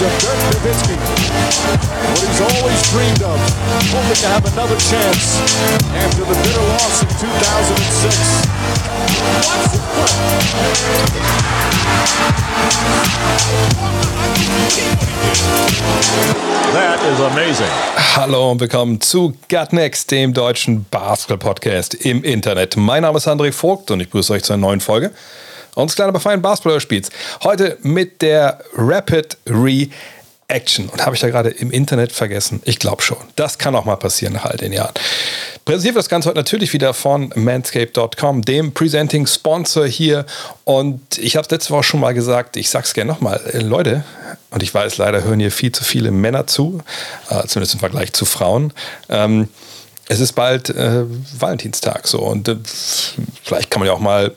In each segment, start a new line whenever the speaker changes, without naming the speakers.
of Dirk Nowitzki. What he's always dreamed of, hoping to have another chance after the bitter loss in 2006.
That is amazing.
Hallo und willkommen zu Gut Next, dem deutschen Basketball-Podcast im Internet. Mein Name ist André Vogt und ich begrüße euch zu einer neuen Folge unseres kleinen, aber feinen Basketball-Spiels. Heute mit der Rapid Reaction. Und habe ich da gerade im Internet vergessen? Ich glaube schon. Das kann auch mal passieren nach all den Jahren. Präsentiert wird das Ganze heute natürlich wieder von manscape.com, dem Presenting Sponsor hier. Und ich habe es letzte Woche schon mal gesagt, ich sage es gerne nochmal. Äh, Leute, und ich weiß, leider hören hier viel zu viele Männer zu, äh, zumindest im Vergleich zu Frauen. Ähm, es ist bald äh, Valentinstag so und äh, vielleicht kann man ja auch mal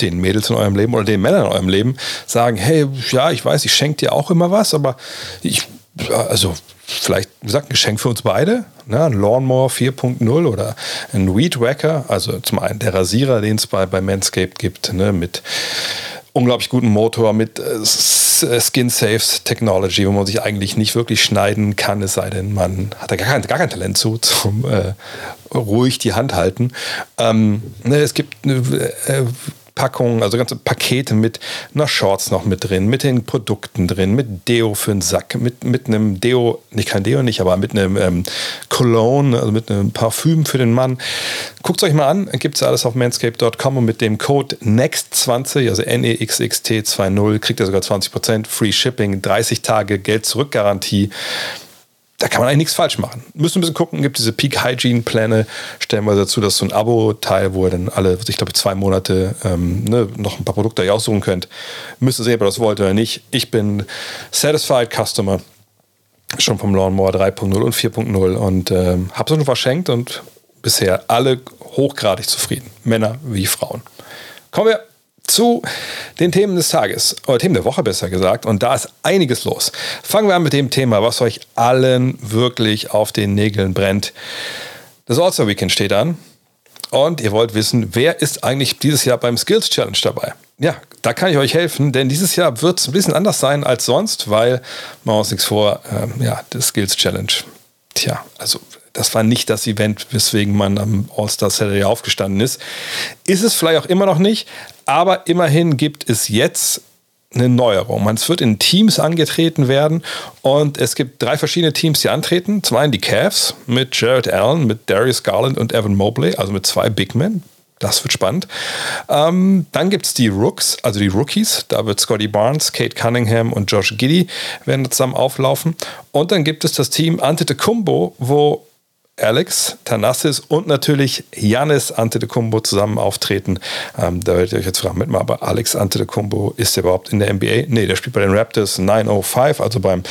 den Mädels in eurem Leben oder den Männern in eurem Leben sagen, hey, ja, ich weiß, ich schenke dir auch immer was, aber ich, also vielleicht, wie gesagt, ein Geschenk für uns beide, ne? ein Lawnmower 4.0 oder ein Weed Wacker, also zum einen der Rasierer, den es bei, bei Manscaped gibt, ne? mit unglaublich guten Motor, mit äh, Skin Safe Technology, wo man sich eigentlich nicht wirklich schneiden kann, es sei denn, man hat da gar kein, gar kein Talent zu, zum äh, ruhig die Hand halten. Ähm, ne, es gibt äh, Packungen, also ganze Pakete mit einer Shorts noch mit drin, mit den Produkten drin, mit Deo für den Sack, mit, mit einem Deo, nicht kein Deo nicht, aber mit einem ähm, Cologne, also mit einem Parfüm für den Mann. Guckt es euch mal an, gibt es alles auf manscape.com und mit dem Code NEXT20, also NEXXT20, kriegt ihr sogar 20% Free Shipping, 30 Tage Geld zurück Garantie da kann man eigentlich nichts falsch machen. Müssen ein bisschen gucken, gibt diese Peak Hygiene Pläne, stellen wir dazu, dass so ein Abo-Teil, wo ihr dann alle, ich glaube, zwei Monate ähm, ne, noch ein paar Produkte aussuchen könnt. Müsst ihr sehen, ob ihr das wollt oder nicht. Ich bin Satisfied Customer, schon vom Lawnmower 3.0 und 4.0 und ähm, habe es schon verschenkt und bisher alle hochgradig zufrieden. Männer wie Frauen. Kommen wir zu den Themen des Tages, oder Themen der Woche besser gesagt. Und da ist einiges los. Fangen wir an mit dem Thema, was euch allen wirklich auf den Nägeln brennt. Das All-Star Weekend steht an. Und ihr wollt wissen, wer ist eigentlich dieses Jahr beim Skills Challenge dabei? Ja, da kann ich euch helfen, denn dieses Jahr wird es ein bisschen anders sein als sonst, weil, machen wir uns nichts vor, ähm, ja, das Skills Challenge. Tja, also das war nicht das Event, weswegen man am All-Star Saturday aufgestanden ist. Ist es vielleicht auch immer noch nicht, aber immerhin gibt es jetzt eine Neuerung. Es wird in Teams angetreten werden und es gibt drei verschiedene Teams, die antreten. Zum einen die Cavs mit Jared Allen, mit Darius Garland und Evan Mobley, also mit zwei Big Men. Das wird spannend. Ähm, dann gibt es die Rooks, also die Rookies. Da wird Scotty Barnes, Kate Cunningham und Josh Giddy werden zusammen auflaufen. Und dann gibt es das Team Antetokounmpo, wo Alex Tanassis und natürlich Janis Antetokounmpo zusammen auftreten. Ähm, da werdet ihr euch jetzt fragen, mit mal, aber Alex Antetokounmpo ist der überhaupt in der NBA? Nee, der spielt bei den Raptors 905, also beim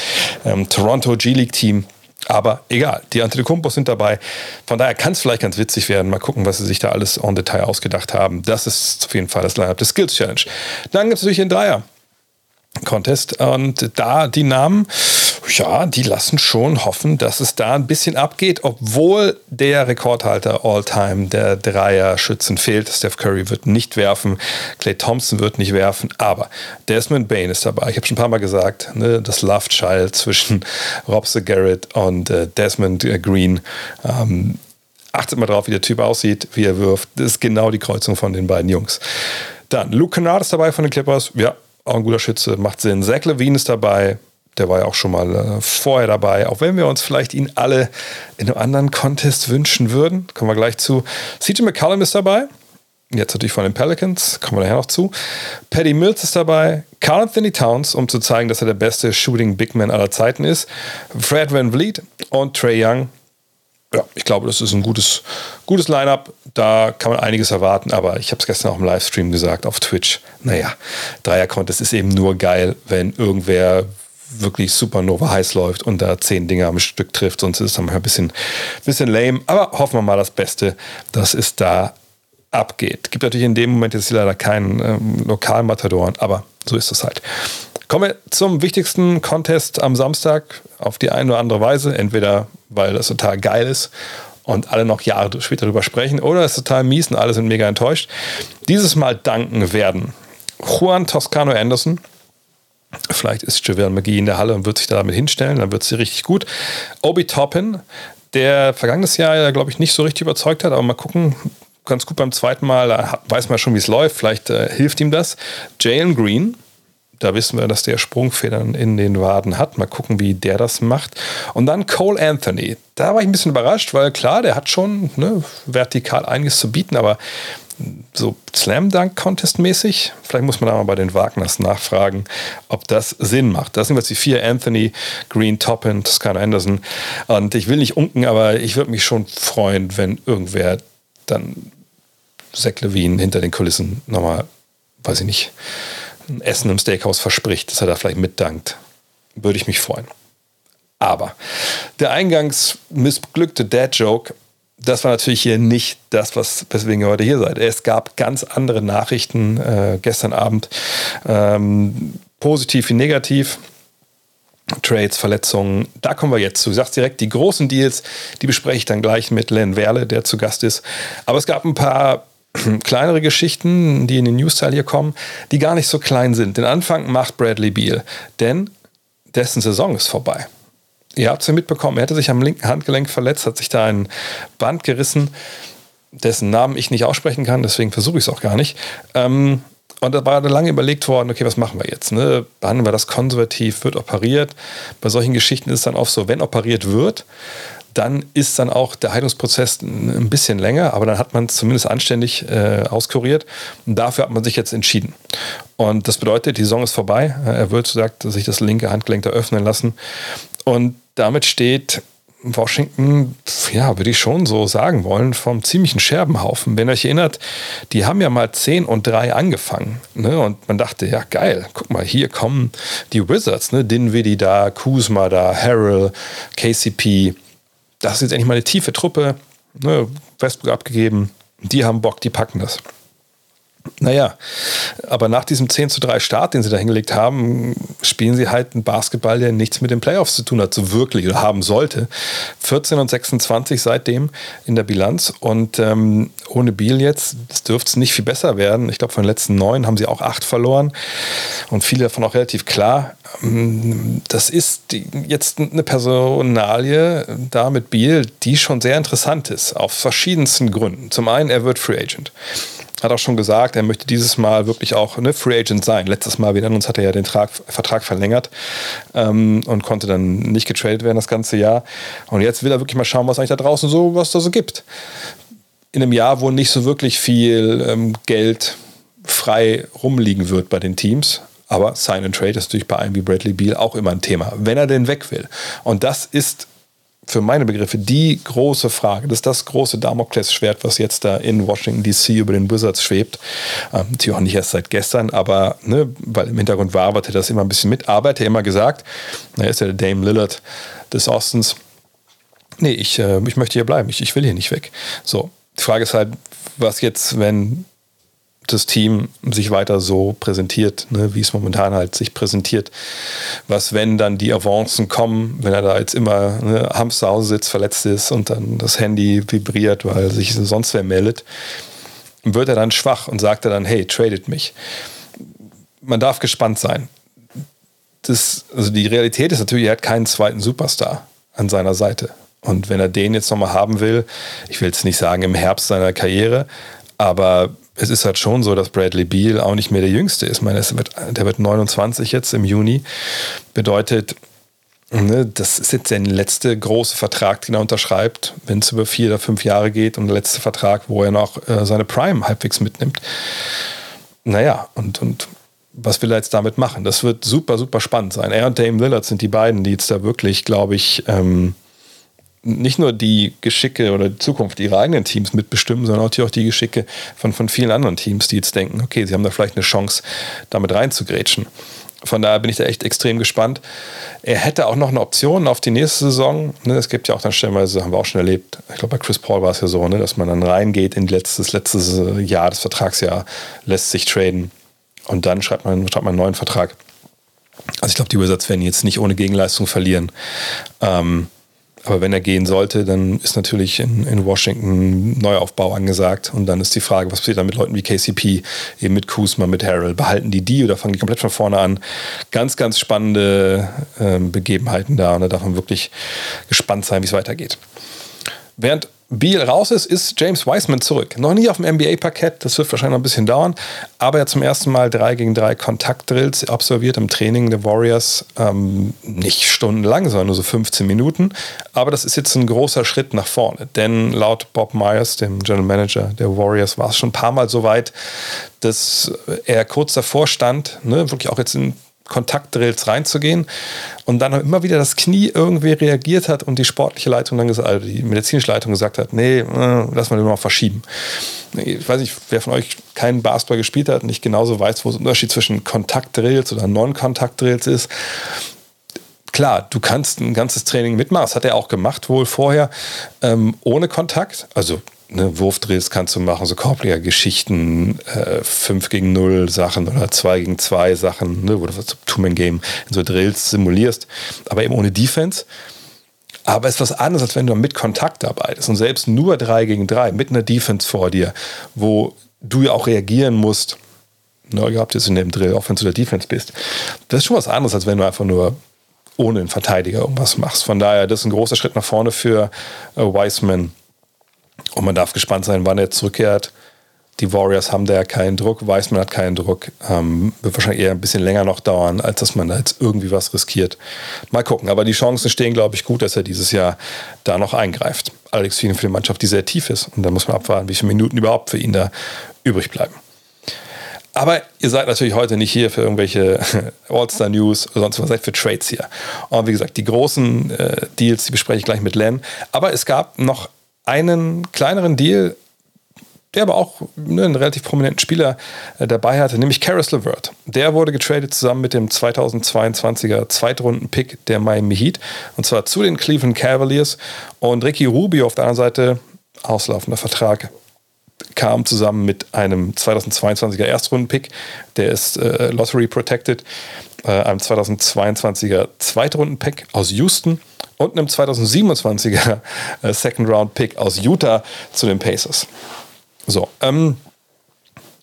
ähm, Toronto G-League Team. Aber egal, die Antetokounmpos sind dabei. Von daher kann es vielleicht ganz witzig werden. Mal gucken, was sie sich da alles en Detail ausgedacht haben. Das ist auf jeden Fall das Line-Up des Skills Challenge. Dann gibt es natürlich den Dreier. Contest und da die Namen ja, die lassen schon hoffen, dass es da ein bisschen abgeht, obwohl der Rekordhalter All-Time, der Dreier-Schützen fehlt. Steph Curry wird nicht werfen, Clay Thompson wird nicht werfen, aber Desmond Bain ist dabei. Ich habe schon ein paar Mal gesagt, ne, das Love Child zwischen Rob Garrett und äh, Desmond äh, Green. Ähm, achtet mal drauf, wie der Typ aussieht, wie er wirft. Das ist genau die Kreuzung von den beiden Jungs. Dann Luke Kennard ist dabei von den Clippers. Ja, auch ein guter Schütze, macht Sinn. Zach Levine ist dabei. Der war ja auch schon mal äh, vorher dabei. Auch wenn wir uns vielleicht ihn alle in einem anderen Contest wünschen würden. Kommen wir gleich zu. CJ McCallum ist dabei. Jetzt natürlich von den Pelicans, kommen wir nachher noch zu. Paddy Mills ist dabei, Carl Anthony Towns, um zu zeigen, dass er der beste Shooting Big Man aller Zeiten ist, Fred Van Vliet und Trey Young. Ja, ich glaube, das ist ein gutes, gutes Line-up. Da kann man einiges erwarten, aber ich habe es gestern auch im Livestream gesagt auf Twitch. Naja, Dreier-Contest ist eben nur geil, wenn irgendwer wirklich supernova heiß läuft und da zehn Dinger am Stück trifft, sonst ist es dann ein bisschen, bisschen lame. Aber hoffen wir mal das Beste, dass es da abgeht. Gibt natürlich in dem Moment jetzt leider keinen ähm, Lokalmatadoren, aber so ist es halt. Kommen wir zum wichtigsten Contest am Samstag auf die eine oder andere Weise. Entweder weil das total geil ist und alle noch Jahre später darüber sprechen oder es ist total mies und alle sind mega enttäuscht. Dieses Mal danken werden Juan Toscano Anderson, Vielleicht ist JaVale McGee in der Halle und wird sich damit hinstellen, dann wird sie richtig gut. Obi Toppin, der vergangenes Jahr ja, glaube ich, nicht so richtig überzeugt hat, aber mal gucken, ganz gut beim zweiten Mal, da weiß man schon, wie es läuft, vielleicht äh, hilft ihm das. Jalen Green, da wissen wir, dass der Sprungfedern in den Waden hat. Mal gucken, wie der das macht. Und dann Cole Anthony. Da war ich ein bisschen überrascht, weil klar, der hat schon ne, vertikal einiges zu bieten, aber so Slam Dunk Contest mäßig. Vielleicht muss man da mal bei den Wagners nachfragen, ob das Sinn macht. Das sind jetzt die vier: Anthony, Green, Toppin, Toscana Anderson. Und ich will nicht unken, aber ich würde mich schon freuen, wenn irgendwer dann Zach Levine hinter den Kulissen nochmal, weiß ich nicht, ein Essen im Steakhouse verspricht, dass er da vielleicht mitdankt. Würde ich mich freuen. Aber der eingangs missglückte Dad-Joke das war natürlich hier nicht das, was, weswegen ihr heute hier seid. Es gab ganz andere Nachrichten äh, gestern Abend, ähm, positiv wie negativ. Trades, Verletzungen, da kommen wir jetzt zu. Du sagst direkt, die großen Deals, die bespreche ich dann gleich mit Len Werle, der zu Gast ist. Aber es gab ein paar kleinere Geschichten, die in den News-Teil hier kommen, die gar nicht so klein sind. Den Anfang macht Bradley Beal, denn dessen Saison ist vorbei. Ihr habt es ja mitbekommen, er hatte sich am linken Handgelenk verletzt, hat sich da ein Band gerissen, dessen Namen ich nicht aussprechen kann, deswegen versuche ich es auch gar nicht. Ähm, und da war lange überlegt worden, okay, was machen wir jetzt? Ne? Behandeln wir das konservativ, wird operiert. Bei solchen Geschichten ist es dann oft so, wenn operiert wird, dann ist dann auch der Heilungsprozess ein bisschen länger, aber dann hat man es zumindest anständig äh, auskuriert. Und dafür hat man sich jetzt entschieden. Und das bedeutet, die Saison ist vorbei. Er wird, sagt, sich das linke Handgelenk da öffnen lassen. Und damit steht Washington, ja, würde ich schon so sagen wollen, vom ziemlichen Scherbenhaufen. Wenn ihr euch erinnert, die haben ja mal 10 und 3 angefangen. Ne? Und man dachte, ja, geil, guck mal, hier kommen die Wizards, ne? Dinwiddie da, Kuzma da, Harrell, KCP. Das ist jetzt endlich mal eine tiefe Truppe. Ne? Westbrook abgegeben. Die haben Bock, die packen das. Naja, aber nach diesem 10 zu 3 Start, den sie da hingelegt haben, spielen sie halt einen Basketball, der nichts mit den Playoffs zu tun hat, so wirklich oder haben sollte. 14 und 26 seitdem in der Bilanz und ähm, ohne Biel jetzt dürfte es nicht viel besser werden. Ich glaube, von den letzten neun haben sie auch acht verloren und viele davon auch relativ klar. Das ist jetzt eine Personalie da mit Biel, die schon sehr interessant ist, auf verschiedensten Gründen. Zum einen, er wird Free Agent hat auch schon gesagt, er möchte dieses Mal wirklich auch eine Free Agent sein. Letztes Mal, wieder uns hat er ja den Trag, Vertrag verlängert ähm, und konnte dann nicht getradet werden das ganze Jahr. Und jetzt will er wirklich mal schauen, was eigentlich da draußen so, was da so gibt. In einem Jahr, wo nicht so wirklich viel ähm, Geld frei rumliegen wird bei den Teams. Aber Sign and Trade ist natürlich bei einem wie Bradley Beal auch immer ein Thema, wenn er denn weg will. Und das ist für meine Begriffe die große Frage. Das ist das große Damoklesschwert, was jetzt da in Washington DC über den Wizards schwebt. Ähm, natürlich auch nicht erst seit gestern, aber ne, weil im Hintergrund war, arbeitet das immer ein bisschen mit. Aber er hat ja immer gesagt, er ist ja der Dame Lillard des Ostens. Nee, ich, äh, ich möchte hier bleiben. Ich, ich will hier nicht weg. So, die Frage ist halt, was jetzt, wenn das Team sich weiter so präsentiert, ne, wie es momentan halt sich präsentiert. Was, wenn dann die Avancen kommen, wenn er da jetzt immer ne, zu Hause sitzt, verletzt ist und dann das Handy vibriert, weil sich sonst wer meldet, wird er dann schwach und sagt er dann, hey, tradet mich. Man darf gespannt sein. Das, also die Realität ist natürlich, er hat keinen zweiten Superstar an seiner Seite. Und wenn er den jetzt nochmal haben will, ich will jetzt nicht sagen im Herbst seiner Karriere, aber es ist halt schon so, dass Bradley Beal auch nicht mehr der Jüngste ist. Ich meine, der wird 29 jetzt im Juni. Bedeutet, ne, das ist jetzt der letzte große Vertrag, den er unterschreibt, wenn es über vier oder fünf Jahre geht und der letzte Vertrag, wo er noch äh, seine Prime halbwegs mitnimmt. Naja, und, und was will er jetzt damit machen? Das wird super, super spannend sein. Er und Dame Lillard sind die beiden, die jetzt da wirklich, glaube ich, ähm, nicht nur die Geschicke oder die Zukunft ihrer eigenen Teams mitbestimmen, sondern auch die Geschicke von, von vielen anderen Teams, die jetzt denken, okay, sie haben da vielleicht eine Chance, damit reinzugrätschen. Von daher bin ich da echt extrem gespannt. Er hätte auch noch eine Option auf die nächste Saison. Ne, es gibt ja auch dann stellenweise, haben wir auch schon erlebt, ich glaube bei Chris Paul war es ja so, ne, dass man dann reingeht in letztes, letztes Jahr, das Vertragsjahr, lässt sich traden und dann schreibt man, schreibt man einen neuen Vertrag. Also ich glaube, die Wizards werden jetzt nicht ohne Gegenleistung verlieren. Ähm, Aber wenn er gehen sollte, dann ist natürlich in, in Washington Neuaufbau angesagt. Und dann ist die Frage, was passiert dann mit Leuten wie KCP, eben mit Kuzma, mit Harrell? Behalten die die oder fangen die komplett von vorne an? Ganz, ganz spannende äh, Begebenheiten da. Und da darf man wirklich gespannt sein, wie es weitergeht. Während Beal raus ist, ist James Wiseman zurück. Noch nie auf dem NBA-Parkett, das wird wahrscheinlich noch ein bisschen dauern, aber er hat zum ersten Mal 3 gegen 3 Kontaktdrills absolviert im Training der Warriors. Ähm, nicht stundenlang, sondern nur so 15 Minuten. Aber das ist jetzt ein großer Schritt nach vorne, denn laut Bob Myers, dem General Manager der Warriors, war es schon ein paar Mal so weit, dass er kurz davor stand, ne, wirklich auch jetzt in Kontaktdrills reinzugehen und dann immer wieder das Knie irgendwie reagiert hat und die sportliche Leitung dann gesagt, also die medizinische Leitung gesagt hat, nee, äh, lass mal den mal verschieben. Ich weiß nicht, wer von euch keinen Basketball gespielt hat nicht genauso weiß, wo der Unterschied zwischen Kontaktdrills oder Non-Kontaktdrills ist. Klar, du kannst ein ganzes Training mitmachen, das hat er auch gemacht, wohl vorher, ähm, ohne Kontakt, also ne, Wurfdrills kannst du machen, so Korbleger-Geschichten, äh, 5 gegen 0 Sachen oder 2 gegen 2 Sachen, ne, wo du das Two-Man-Game in so Drills simulierst, aber eben ohne Defense. Aber es ist was anderes, als wenn du mit Kontakt arbeitest und selbst nur 3 gegen 3 mit einer Defense vor dir, wo du ja auch reagieren musst. Ne, ihr habt jetzt in dem Drill, auch wenn du der Defense bist. Das ist schon was anderes, als wenn du einfach nur ohne einen Verteidiger irgendwas machst. Von daher, das ist ein großer Schritt nach vorne für äh, Wiseman und man darf gespannt sein, wann er zurückkehrt. Die Warriors haben da ja keinen Druck, Weißmann hat keinen Druck. Ähm, wird wahrscheinlich eher ein bisschen länger noch dauern, als dass man da jetzt irgendwie was riskiert. Mal gucken. Aber die Chancen stehen, glaube ich, gut, dass er dieses Jahr da noch eingreift. Allerdings für eine Mannschaft, die sehr tief ist. Und da muss man abwarten, wie viele Minuten überhaupt für ihn da übrig bleiben. Aber ihr seid natürlich heute nicht hier für irgendwelche All-Star-News oder sonst was, seid für Trades hier. Und wie gesagt, die großen äh, Deals, die bespreche ich gleich mit Len. Aber es gab noch einen kleineren Deal, der aber auch ne, einen relativ prominenten Spieler äh, dabei hatte, nämlich Karis LeVert. Der wurde getradet zusammen mit dem 2022er Zweitrunden-Pick der Miami Heat und zwar zu den Cleveland Cavaliers und Ricky Rubio auf der anderen Seite, auslaufender Vertrag, kam zusammen mit einem 2022er Erstrunden-Pick, der ist äh, Lottery Protected, äh, einem 2022er Zweitrunden-Pick aus Houston und einem 2027er äh, Second Round Pick aus Utah zu den Pacers. So, ähm,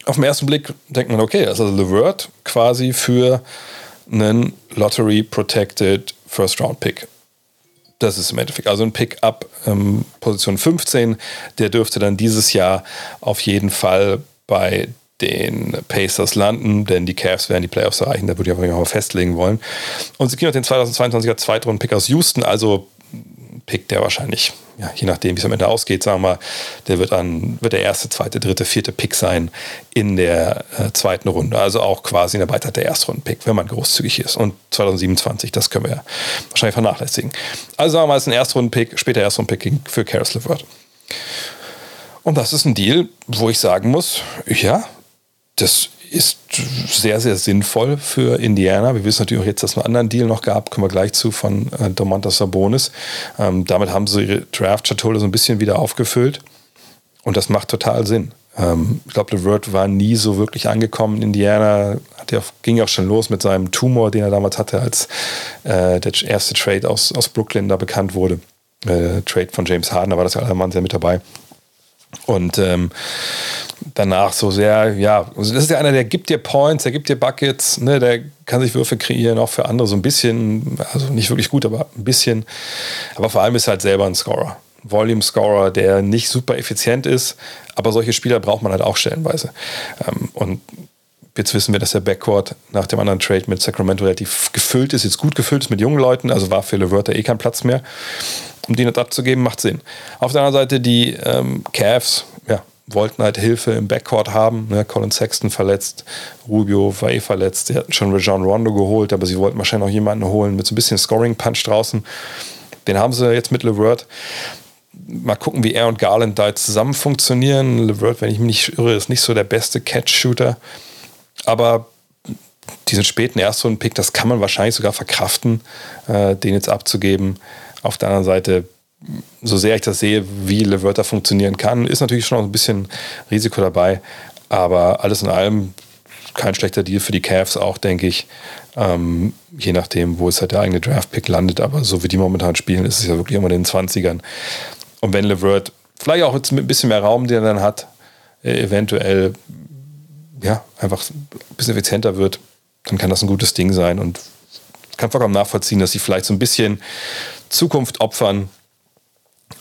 auf den ersten Blick denkt man, okay, das ist also LeVert quasi für einen Lottery Protected First Round Pick. Das ist im Endeffekt also ein Pick ab ähm, Position 15. Der dürfte dann dieses Jahr auf jeden Fall bei den Pacers landen, denn die Cavs werden die Playoffs erreichen, da würde ich aber mal festlegen wollen. Und sie kriegen auch den 2022er Zweitrunden-Pick aus Houston, also Pick, der wahrscheinlich, ja, je nachdem, wie es am Ende ausgeht, sagen wir der wird, dann, wird der erste, zweite, dritte, vierte Pick sein in der äh, zweiten Runde. Also auch quasi eine Weiterheit der Erstrunden-Pick, wenn man großzügig ist. Und 2027, das können wir wahrscheinlich vernachlässigen. Also sagen wir mal, es ist ein Erstrunden-Pick, später Erstrunden-Pick für Karis LeVert. Und das ist ein Deal, wo ich sagen muss, ja, das ist sehr, sehr sinnvoll für Indiana. Wir wissen natürlich auch jetzt, dass es einen anderen Deal noch gab, kommen wir gleich zu, von äh, Domantas Sabonis. Ähm, damit haben sie ihre Draft-Schatulle so ein bisschen wieder aufgefüllt. Und das macht total Sinn. Ähm, ich glaube, LeVert war nie so wirklich angekommen in Indiana. Hat ja, ging auch schon los mit seinem Tumor, den er damals hatte, als äh, der erste Trade aus, aus Brooklyn da bekannt wurde. Äh, Trade von James Harden, da war das ja allermann sehr mit dabei. Und ähm, danach so sehr, ja, also das ist ja einer, der gibt dir Points, der gibt dir Buckets, ne, der kann sich Würfe kreieren, auch für andere so ein bisschen, also nicht wirklich gut, aber ein bisschen. Aber vor allem ist er halt selber ein Scorer. Volume-Scorer, der nicht super effizient ist, aber solche Spieler braucht man halt auch stellenweise. Ähm, und jetzt wissen wir, dass der Backcourt nach dem anderen Trade mit Sacramento relativ gefüllt ist, jetzt gut gefüllt ist mit jungen Leuten, also war für LeVert eh kein Platz mehr. Um den jetzt abzugeben, macht Sinn. Auf der anderen Seite die ähm, Cavs, wollten halt Hilfe im Backcourt haben. Ne? Colin Sexton verletzt, Rubio war eh verletzt. Sie hatten schon Rajon Rondo geholt, aber sie wollten wahrscheinlich noch jemanden holen mit so ein bisschen Scoring-Punch draußen. Den haben sie jetzt mit LeVert. Mal gucken, wie er und Garland da jetzt zusammen funktionieren. LeVert, wenn ich mich nicht irre, ist nicht so der beste Catch-Shooter. Aber diesen späten Erstrunden-Pick, das kann man wahrscheinlich sogar verkraften, äh, den jetzt abzugeben. Auf der anderen Seite so sehr ich das sehe, wie LeVerta funktionieren kann, ist natürlich schon noch ein bisschen Risiko dabei. Aber alles in allem kein schlechter Deal für die Cavs auch, denke ich. Ähm, je nachdem, wo es halt der eigene Draft-Pick landet. Aber so wie die momentan spielen, ist es ja wirklich immer in den 20ern. Und wenn LeVert vielleicht auch jetzt mit ein bisschen mehr Raum, den er dann hat, äh, eventuell ja, einfach ein bisschen effizienter wird, dann kann das ein gutes Ding sein. Und kann vollkommen nachvollziehen, dass sie vielleicht so ein bisschen Zukunft opfern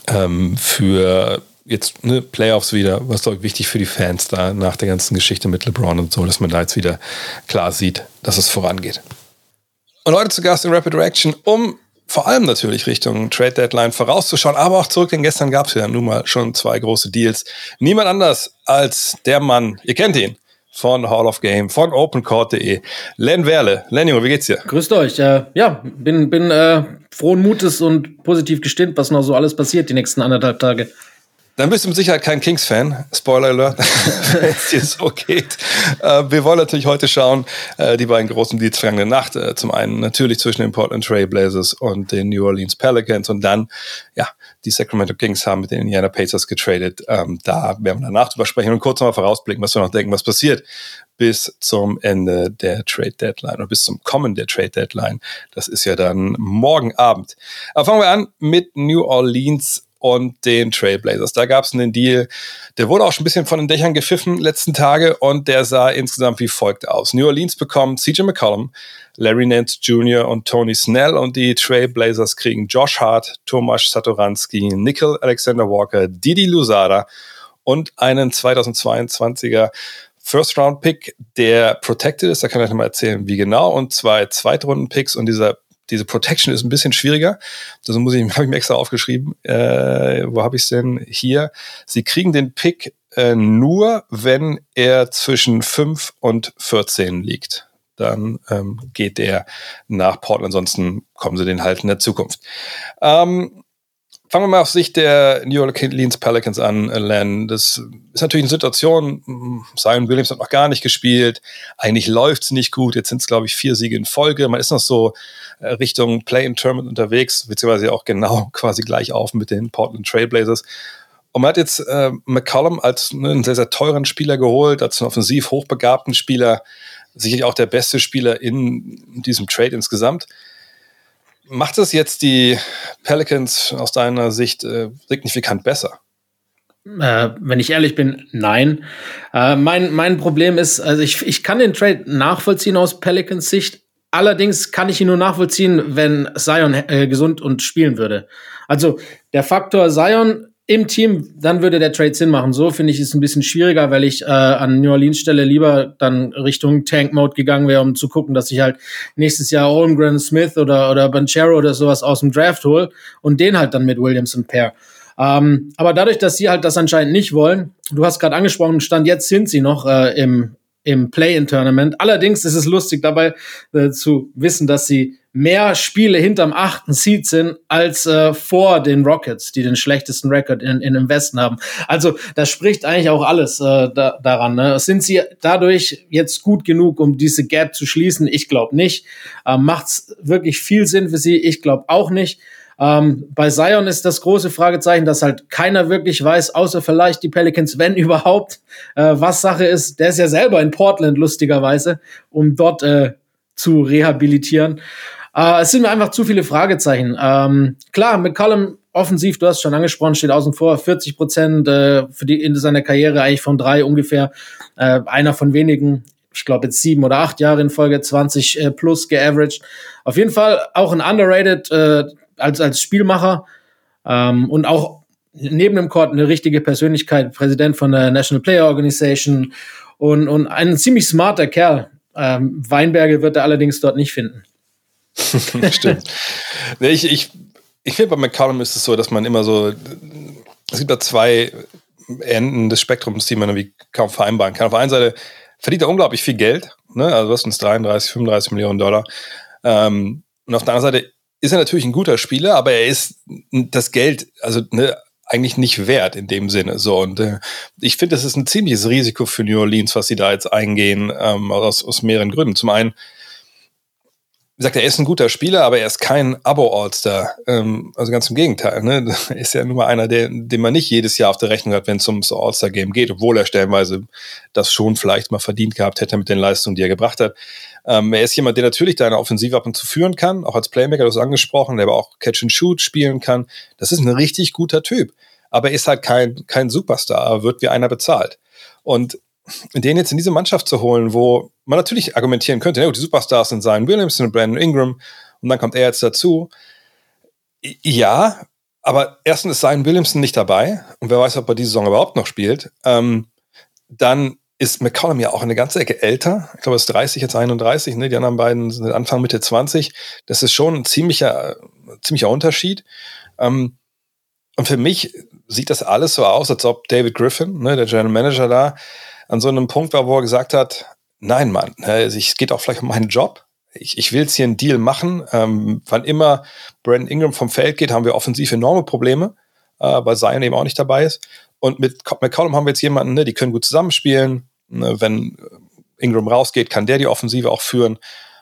ähm, für jetzt ne, Playoffs wieder, was doch wichtig für die Fans da nach der ganzen Geschichte mit LeBron und so, dass man da jetzt wieder klar sieht, dass es vorangeht. Und heute zu Gast in Rapid Reaction, um vor allem natürlich Richtung Trade Deadline vorauszuschauen, aber auch zurück, denn gestern gab es ja nun mal schon zwei große Deals. Niemand anders als der Mann, ihr kennt ihn, von Hall of Game, von OpenCourt.de. Len Werle. Len Junge, wie geht's dir?
Grüßt euch. Äh, ja, bin, bin äh, frohen Mutes und positiv gestimmt, was noch so alles passiert die nächsten anderthalb Tage.
Dann bist du mit Sicherheit kein Kings-Fan. Spoiler Alert, wenn es dir so geht. Äh, wir wollen natürlich heute schauen, äh, die beiden großen Deals vergangene Nacht. Äh, zum einen natürlich zwischen den Portland Trail Blazers und den New Orleans Pelicans und dann, ja, die Sacramento Kings haben mit den Indiana Pacers getradet. Ähm, da werden wir danach drüber sprechen und kurz mal vorausblicken, was wir noch denken, was passiert bis zum Ende der Trade Deadline oder bis zum Kommen der Trade Deadline. Das ist ja dann morgen Abend. Aber fangen wir an mit New Orleans und den Trailblazers. Da gab es einen Deal, der wurde auch schon ein bisschen von den Dächern gepfiffen letzten Tage und der sah insgesamt wie folgt aus. New Orleans bekommt CJ McCollum, Larry Nance Jr. und Tony Snell und die Trailblazers kriegen Josh Hart, Tomasz Satoranski, Nickel Alexander Walker, Didi Lusada und einen 2022er First Round Pick, der protected ist, da kann ich noch mal erzählen, wie genau, und zwei Zweitrunden Picks und dieser diese Protection ist ein bisschen schwieriger. Das muss ich, habe ich mir extra aufgeschrieben. Äh, wo habe ich es denn? Hier. Sie kriegen den Pick äh, nur, wenn er zwischen 5 und 14 liegt. Dann ähm, geht der nach Portland, ansonsten kommen sie den halt in der Zukunft. Ähm, Fangen wir mal auf Sicht der New Orleans Pelicans an, Len. Das ist natürlich eine Situation, Zion Williams hat noch gar nicht gespielt, eigentlich läuft es nicht gut, jetzt sind es, glaube ich, vier Siege in Folge. Man ist noch so äh, Richtung Play-in-Tournament unterwegs, beziehungsweise auch genau quasi gleich auf mit den Portland Trailblazers. Und man hat jetzt äh, McCollum als ne, einen sehr, sehr teuren Spieler geholt, als einen offensiv hochbegabten Spieler, sicherlich auch der beste Spieler in diesem Trade insgesamt. Macht es jetzt die Pelicans aus deiner Sicht äh, signifikant besser?
Äh, wenn ich ehrlich bin, nein. Äh, mein, mein Problem ist, also ich, ich kann den Trade nachvollziehen aus Pelicans Sicht. Allerdings kann ich ihn nur nachvollziehen, wenn Zion äh, gesund und spielen würde. Also der Faktor Zion im Team, dann würde der Trade Sinn machen. So finde ich es ein bisschen schwieriger, weil ich äh, an New Orleans Stelle lieber dann Richtung Tank Mode gegangen wäre, um zu gucken, dass ich halt nächstes Jahr Holmgren Smith oder oder Banchero oder sowas aus dem Draft hole und den halt dann mit Williams und Pair. Ähm, aber dadurch, dass sie halt das anscheinend nicht wollen, du hast gerade angesprochen, stand jetzt sind sie noch äh, im im Play-in-Tournament. Allerdings ist es lustig dabei äh, zu wissen, dass sie mehr Spiele hinterm achten Seed sind als äh, vor den Rockets, die den schlechtesten Rekord in, in im Westen haben. Also das spricht eigentlich auch alles äh, da, daran. Ne? Sind sie dadurch jetzt gut genug, um diese Gap zu schließen? Ich glaube nicht. Ähm, Macht's wirklich viel Sinn für sie? Ich glaube auch nicht. Ähm, bei Zion ist das große Fragezeichen, dass halt keiner wirklich weiß, außer vielleicht die Pelicans, wenn überhaupt, äh, was Sache ist. Der ist ja selber in Portland, lustigerweise, um dort äh, zu rehabilitieren. Äh, es sind mir einfach zu viele Fragezeichen. Ähm, klar, McCollum offensiv, du hast schon angesprochen, steht außen vor, 40 Prozent äh, für die in seiner Karriere eigentlich von drei ungefähr. Äh, einer von wenigen, ich glaube jetzt sieben oder acht Jahre in Folge 20 äh, plus geaveraged. Auf jeden Fall auch ein underrated äh, als, als Spielmacher ähm, und auch neben dem Court eine richtige Persönlichkeit, Präsident von der National Player Organization und, und ein ziemlich smarter Kerl. Ähm, Weinberge wird er allerdings dort nicht finden.
Stimmt. ich ich, ich finde, bei McCallum ist es so, dass man immer so, es gibt da zwei Enden des Spektrums, die man irgendwie kaum vereinbaren kann. Auf der einen Seite verdient er unglaublich viel Geld, ne? also was uns 33, 35 Millionen Dollar. Ähm, und auf der anderen Seite ist er natürlich ein guter Spieler, aber er ist das Geld, also ne, eigentlich nicht wert in dem Sinne. So und äh, ich finde, das ist ein ziemliches Risiko für New Orleans, was sie da jetzt eingehen, ähm, aus, aus mehreren Gründen. Zum einen wie er ist ein guter Spieler, aber er ist kein Abo-All-Star. Ähm, also ganz im Gegenteil. Ne? Er ist ja nur mal einer, der, den man nicht jedes Jahr auf der Rechnung hat, wenn es ums All-Star-Game geht, obwohl er stellenweise das schon vielleicht mal verdient gehabt hätte mit den Leistungen, die er gebracht hat. Ähm, er ist jemand, der natürlich deine Offensive ab und zu führen kann, auch als Playmaker, du hast angesprochen, der aber auch Catch-and-Shoot spielen kann. Das ist ein richtig guter Typ. Aber er ist halt kein, kein Superstar, er wird wie einer bezahlt. Und den jetzt in diese Mannschaft zu holen, wo man natürlich argumentieren könnte, ja, die Superstars sind Zion Williamson und Brandon Ingram und dann kommt er jetzt dazu. Ja, aber erstens ist Zion Williamson nicht dabei und wer weiß, ob er diese Saison überhaupt noch spielt. Ähm, dann ist McCollum ja auch eine ganze Ecke älter. Ich glaube, er ist 30, jetzt 31, ne? Die anderen beiden sind Anfang, Mitte 20. Das ist schon ein ziemlicher, ziemlicher Unterschied. Ähm, und für mich sieht das alles so aus, als ob David Griffin, ne, der General Manager da, an so einem Punkt war, wo er gesagt hat, nein, Mann, es geht auch vielleicht um meinen Job. Ich, ich will jetzt hier einen Deal machen. Ähm, wann immer Brandon Ingram vom Feld geht, haben wir offensiv enorme Probleme, äh, weil Zion eben auch nicht dabei ist. Und mit McCollum haben wir jetzt jemanden, ne, die können gut zusammenspielen. Ne, wenn Ingram rausgeht, kann der die Offensive auch führen.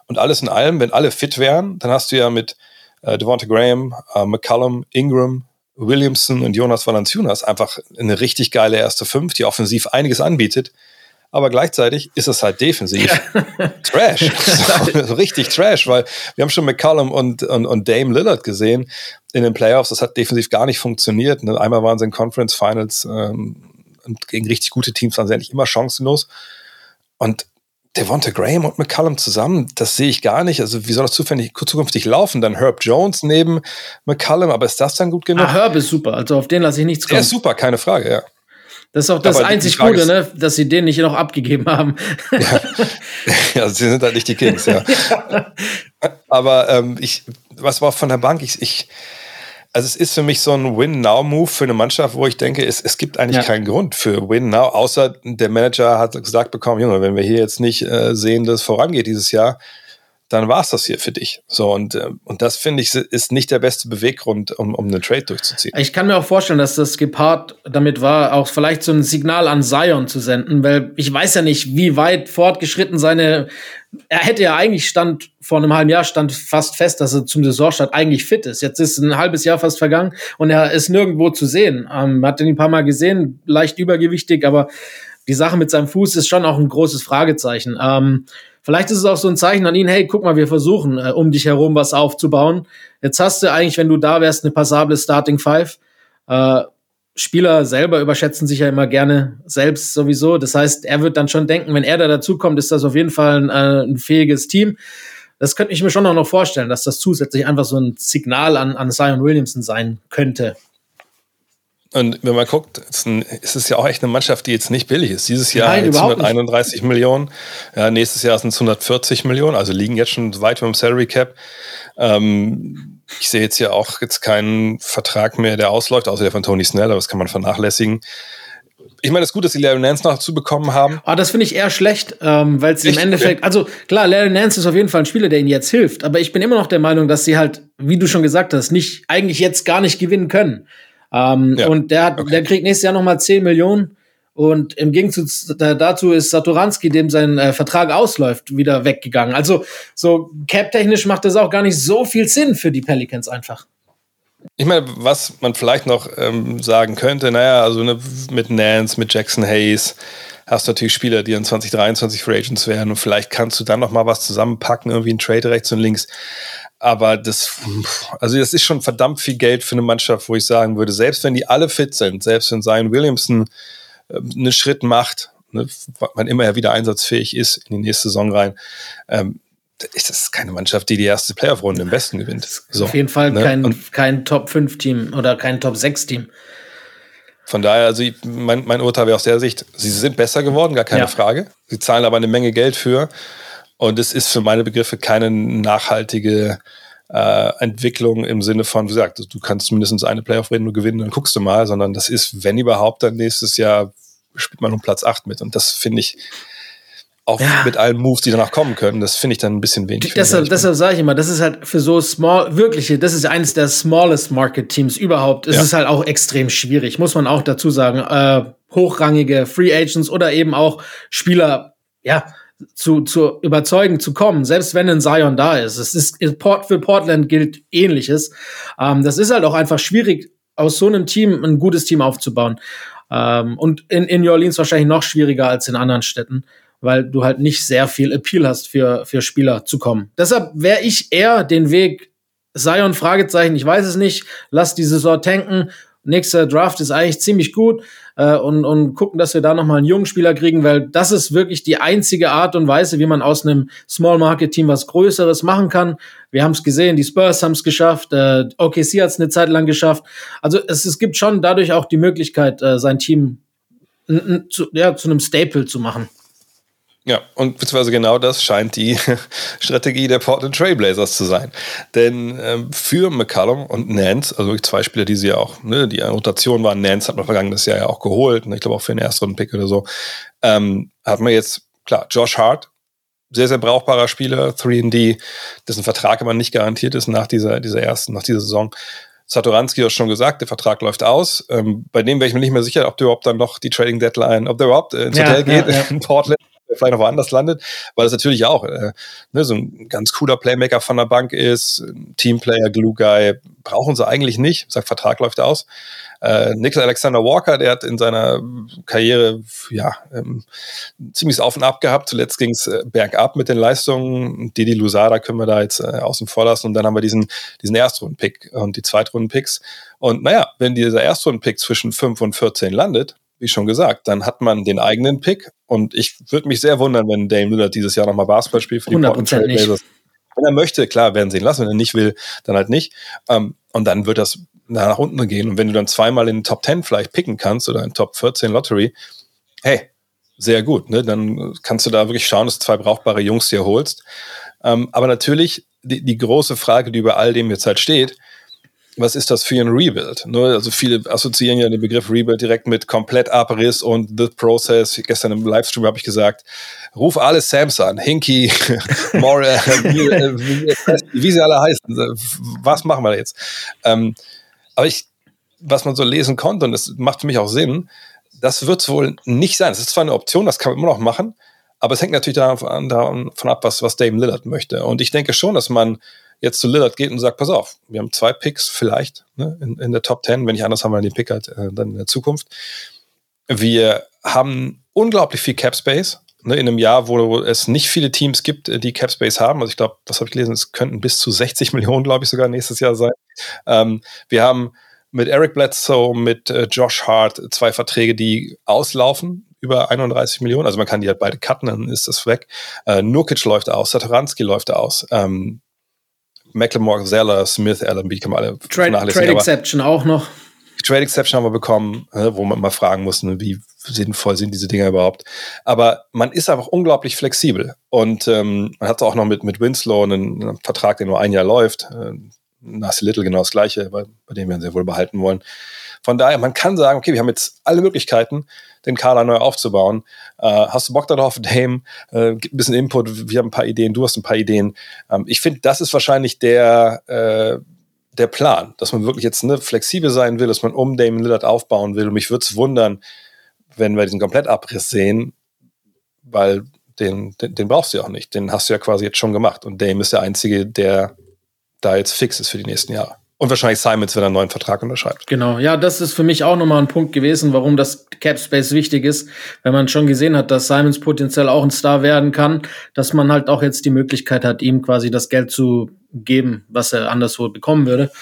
Und alles in allem, wenn alle fit wären, dann hast du ja mit äh, Devonta Graham, äh, McCollum, Ingram, Williamson und Jonas Valanciunas einfach eine richtig geile erste Fünf, die offensiv einiges anbietet. Aber gleichzeitig ist es halt defensiv ja. Trash. so, richtig Trash, weil wir haben schon McCallum und, und, und Dame Lillard gesehen in den Playoffs. Das hat defensiv gar nicht funktioniert. Ne, einmal waren sie in Conference Finals ähm, und gegen richtig gute Teams waren sie eigentlich immer chancenlos. Und Devonta Graham und McCallum zusammen, das sehe ich gar nicht. Also wie soll das zufällig zukünftig laufen? Dann Herb Jones neben McCallum, aber ist das dann gut genug?
Ah, Herb ist super, also auf den lasse ich nichts
kommen. Der ist super, keine Frage, ja.
Das ist auch das aber einzig Gute, ne? dass sie den nicht noch abgegeben haben.
Ja, ja sie sind halt nicht die Kings, ja. ja. Aber ähm, ich, was war von der Bank? Ich, ich also es ist für mich so ein Win-Now-Move für eine Mannschaft, wo ich denke, es, es gibt eigentlich ja. keinen Grund für Win-Now, außer der Manager hat gesagt bekommen, Junge, wenn wir hier jetzt nicht äh, sehen, dass es vorangeht dieses Jahr, dann war es das hier für dich. So, und, äh, und das finde ich ist nicht der beste Beweggrund, um, um einen Trade durchzuziehen.
Ich kann mir auch vorstellen, dass das gepaart damit war, auch vielleicht so ein Signal an Zion zu senden, weil ich weiß ja nicht, wie weit fortgeschritten seine. Er hätte ja eigentlich stand vor einem halben Jahr stand fast fest, dass er zum Saisonstart eigentlich fit ist. Jetzt ist ein halbes Jahr fast vergangen und er ist nirgendwo zu sehen. Ähm, hat ihn ein paar Mal gesehen, leicht übergewichtig, aber die Sache mit seinem Fuß ist schon auch ein großes Fragezeichen. Ähm, Vielleicht ist es auch so ein Zeichen an ihn, hey, guck mal, wir versuchen, äh, um dich herum was aufzubauen. Jetzt hast du eigentlich, wenn du da wärst, eine passable Starting Five. Äh, Spieler selber überschätzen sich ja immer gerne selbst sowieso. Das heißt, er wird dann schon denken, wenn er da dazukommt, ist das auf jeden Fall ein, äh, ein fähiges Team. Das könnte ich mir schon auch noch vorstellen, dass das zusätzlich einfach so ein Signal an, an Zion Williamson sein könnte.
Und wenn man guckt, ist, ein, ist, es ja auch echt eine Mannschaft, die jetzt nicht billig ist. Dieses Jahr Nein, jetzt 131 nicht. Millionen, ja, nächstes Jahr sind es 140 Millionen, also liegen jetzt schon weit über dem Salary Cap. Ähm, ich sehe jetzt hier auch jetzt keinen Vertrag mehr, der ausläuft, außer der von Tony Snell, aber das kann man vernachlässigen. Ich meine, es ist gut, dass sie Larry Nance noch zu bekommen haben.
Ah, das finde ich eher schlecht, ähm, weil es im Endeffekt, also klar, Larry Nance ist auf jeden Fall ein Spieler, der ihnen jetzt hilft, aber ich bin immer noch der Meinung, dass sie halt, wie du schon gesagt hast, nicht eigentlich jetzt gar nicht gewinnen können. Ähm, ja. Und der, hat, okay. der kriegt nächstes Jahr nochmal 10 Millionen. Und im Gegenzug dazu ist Satoranski, dem sein äh, Vertrag ausläuft, wieder weggegangen. Also so cap-technisch macht das auch gar nicht so viel Sinn für die Pelicans einfach.
Ich meine, was man vielleicht noch ähm, sagen könnte, naja, also ne, mit Nance, mit Jackson Hayes hast du natürlich Spieler, die in 2023 Free Agents werden und vielleicht kannst du dann noch mal was zusammenpacken, irgendwie ein Trade rechts und links. Aber das, also das ist schon verdammt viel Geld für eine Mannschaft, wo ich sagen würde, selbst wenn die alle fit sind, selbst wenn Zion Williamson äh, einen Schritt macht, ne, wann immer er wieder einsatzfähig ist in die nächste Saison rein, ähm, ist das keine Mannschaft, die die erste Playoff-Runde im Westen gewinnt.
So, auf jeden Fall ne? kein, kein Top-5-Team oder kein Top-6-Team.
Von daher, also mein, mein Urteil wäre aus der Sicht, sie sind besser geworden, gar keine ja. Frage. Sie zahlen aber eine Menge Geld für. Und es ist für meine Begriffe keine nachhaltige äh, Entwicklung im Sinne von, wie gesagt, du kannst mindestens eine Playoff-Runde gewinnen, dann guckst du mal, sondern das ist, wenn überhaupt, dann nächstes Jahr spielt man um Platz 8 mit. Und das finde ich, auch ja. mit allen Moves, die danach kommen können, das finde ich dann ein bisschen wenig.
Deshalb, deshalb sage ich immer, das ist halt für so small, wirkliche, das ist eines der smallest Market Teams überhaupt. Es ja. ist halt auch extrem schwierig, muss man auch dazu sagen. Äh, hochrangige Free Agents oder eben auch Spieler, ja, zu, zu überzeugen zu kommen, selbst wenn ein Zion da ist. Es ist für Portland gilt ähnliches. Ähm, das ist halt auch einfach schwierig, aus so einem Team ein gutes Team aufzubauen. Ähm, und in, in New Orleans wahrscheinlich noch schwieriger als in anderen Städten, weil du halt nicht sehr viel Appeal hast für, für Spieler zu kommen. Deshalb wäre ich eher den Weg Zion Fragezeichen, ich weiß es nicht, lass die Saison tanken nächster Draft ist eigentlich ziemlich gut äh, und, und gucken, dass wir da nochmal einen jungen Spieler kriegen, weil das ist wirklich die einzige Art und Weise, wie man aus einem Small Market Team was Größeres machen kann. Wir haben es gesehen, die Spurs haben es geschafft, äh, OKC hat es eine Zeit lang geschafft. Also es, es gibt schon dadurch auch die Möglichkeit, äh, sein Team zu, ja, zu einem Staple zu machen.
Ja, und beziehungsweise genau das scheint die Strategie der Portland Trailblazers zu sein. Denn ähm, für McCallum und Nance, also zwei Spieler, die sie ja auch, ne, die Rotation waren, Nance hat man vergangenes Jahr ja auch geholt, ne, ich glaube auch für den ersten Pick oder so, ähm, hat man jetzt, klar, Josh Hart, sehr, sehr brauchbarer Spieler, 3D, dessen Vertrag aber nicht garantiert ist nach dieser, dieser ersten, nach dieser Saison. Satoranski hat schon gesagt, der Vertrag läuft aus. Ähm, bei dem wäre ich mir nicht mehr sicher, ob der überhaupt dann noch die Trading Deadline, ob der überhaupt äh, ins ja, Hotel geht ja, ja. in Portland vielleicht noch woanders landet, weil es natürlich auch äh, ne, so ein ganz cooler Playmaker von der Bank ist, Teamplayer, Glue Guy, brauchen sie eigentlich nicht, sagt Vertrag läuft aus. Äh, Nicholas Alexander Walker, der hat in seiner Karriere ja ähm, ziemlich Auf und Ab gehabt. Zuletzt ging es äh, bergab mit den Leistungen. Didi Lusada können wir da jetzt äh, außen vor lassen. Und dann haben wir diesen, diesen Erstrunden-Pick und die Zweitrunden-Picks. Und naja, wenn dieser Erstrunden-Pick zwischen 5 und 14 landet, wie schon gesagt, dann hat man den eigenen Pick. Und ich würde mich sehr wundern, wenn Dame Lillard dieses Jahr nochmal Basketball spielt für die Portland. Wenn er möchte, klar, werden sie ihn lassen. Wenn er nicht will, dann halt nicht. Ähm, und dann wird das nach unten gehen. Und wenn du dann zweimal in den Top 10 vielleicht picken kannst oder in Top 14 Lottery, hey, sehr gut. Ne? Dann kannst du da wirklich schauen, dass du zwei brauchbare Jungs dir holst. Ähm, aber natürlich die, die große Frage, die über all dem jetzt halt steht, was ist das für ein Rebuild? Ne? Also viele assoziieren ja den Begriff Rebuild direkt mit komplett Abriss und The Process. Gestern im Livestream habe ich gesagt, ruf alle Sams an, Hinky, More, äh, wie, wie, sie alle heißen. Was machen wir jetzt? Ähm, aber ich, was man so lesen konnte, und das macht für mich auch Sinn, das wird es wohl nicht sein. Es ist zwar eine Option, das kann man immer noch machen, aber es hängt natürlich davon, davon ab, was, was Dame Lillard möchte. Und ich denke schon, dass man jetzt zu Lillard geht und sagt, pass auf, wir haben zwei Picks vielleicht ne, in, in der Top 10, wenn nicht anders haben wir den Pick halt äh, dann in der Zukunft. Wir haben unglaublich viel Cap Space ne, in einem Jahr, wo es nicht viele Teams gibt, äh, die Cap Space haben. Also ich glaube, das habe ich gelesen, es könnten bis zu 60 Millionen, glaube ich, sogar nächstes Jahr sein. Ähm, wir haben mit Eric Bledsoe, mit äh, Josh Hart zwei Verträge, die auslaufen über 31 Millionen. Also man kann die halt beide cutten, dann ist das weg. Äh, Nurkic läuft aus, Satoranski läuft aus. Ähm, Mecklemore, Zeller, Smith, Allenby, kann man alle
Trade, Trade Exception auch noch.
Trade Exception haben wir bekommen, wo man mal fragen muss, ne, wie sinnvoll sind diese Dinger überhaupt. Aber man ist einfach unglaublich flexibel. Und ähm, man hat auch noch mit, mit Winslow einen, einen, Vertrag, der nur ein Jahr läuft. Äh, Nasty Little genau das Gleiche, bei, bei dem wir ihn sehr wohl behalten wollen. Von daher, man kann sagen, okay, wir haben jetzt alle Möglichkeiten, den Kader neu aufzubauen. Äh, hast du Bock darauf, Dame? Äh, gib ein bisschen Input, wir haben ein paar Ideen, du hast ein paar Ideen. Ähm, ich finde, das ist wahrscheinlich der, äh, der Plan, dass man wirklich jetzt ne, flexibel sein will, dass man um Dame Lillard aufbauen will. Und mich würde es wundern, wenn wir diesen Komplettabriss sehen, weil den, den, den, brauchst du ja auch nicht. Den hast du ja quasi jetzt schon gemacht. Und Dame ist der Einzige, der da jetzt fix ist für die nächsten Jahre. Und wahrscheinlich Simons, wenn er einen neuen Vertrag unterschreibt.
Genau, ja, das ist für mich auch nochmal ein Punkt gewesen, warum das Cap Space wichtig ist, wenn man schon gesehen hat, dass Simons potenziell auch ein Star werden kann, dass man halt auch jetzt die Möglichkeit hat, ihm quasi das Geld zu geben, was er anderswo bekommen würde.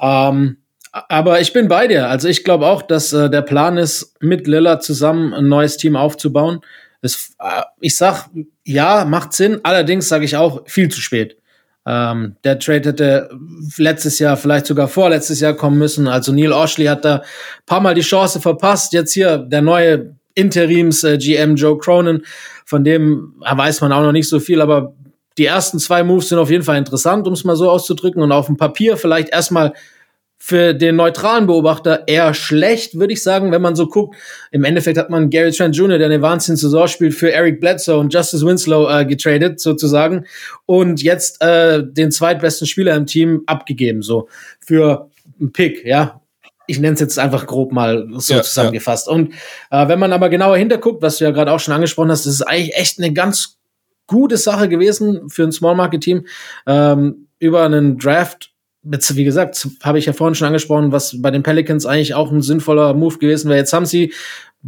Ähm, aber ich bin bei dir. Also ich glaube auch, dass äh, der Plan ist, mit Lillard zusammen ein neues Team aufzubauen. Das, äh, ich sag, ja, macht Sinn. Allerdings sage ich auch viel zu spät. Ähm, der Trade hätte letztes Jahr, vielleicht sogar vorletztes Jahr kommen müssen. Also Neil Oshley hat da paar Mal die Chance verpasst. Jetzt hier der neue Interims-GM äh, Joe Cronin, von dem weiß man auch noch nicht so viel, aber die ersten zwei Moves sind auf jeden Fall interessant, um es mal so auszudrücken. Und auf dem Papier vielleicht erstmal für den neutralen Beobachter eher schlecht, würde ich sagen, wenn man so guckt. Im Endeffekt hat man Gary Trent Jr., der eine Wahnsinns-Saison spielt, für Eric Bledsoe und Justice Winslow äh, getradet, sozusagen. Und jetzt äh, den zweitbesten Spieler im Team abgegeben, so für einen Pick, ja. Ich nenne es jetzt einfach grob mal so ja, zusammengefasst. Ja. Und äh, wenn man aber genauer hinterguckt, was du ja gerade auch schon angesprochen hast, das ist eigentlich echt eine ganz gute Sache gewesen für ein Small Market Team, ähm, über einen Draft wie gesagt, habe ich ja vorhin schon angesprochen, was bei den Pelicans eigentlich auch ein sinnvoller Move gewesen wäre. Jetzt haben sie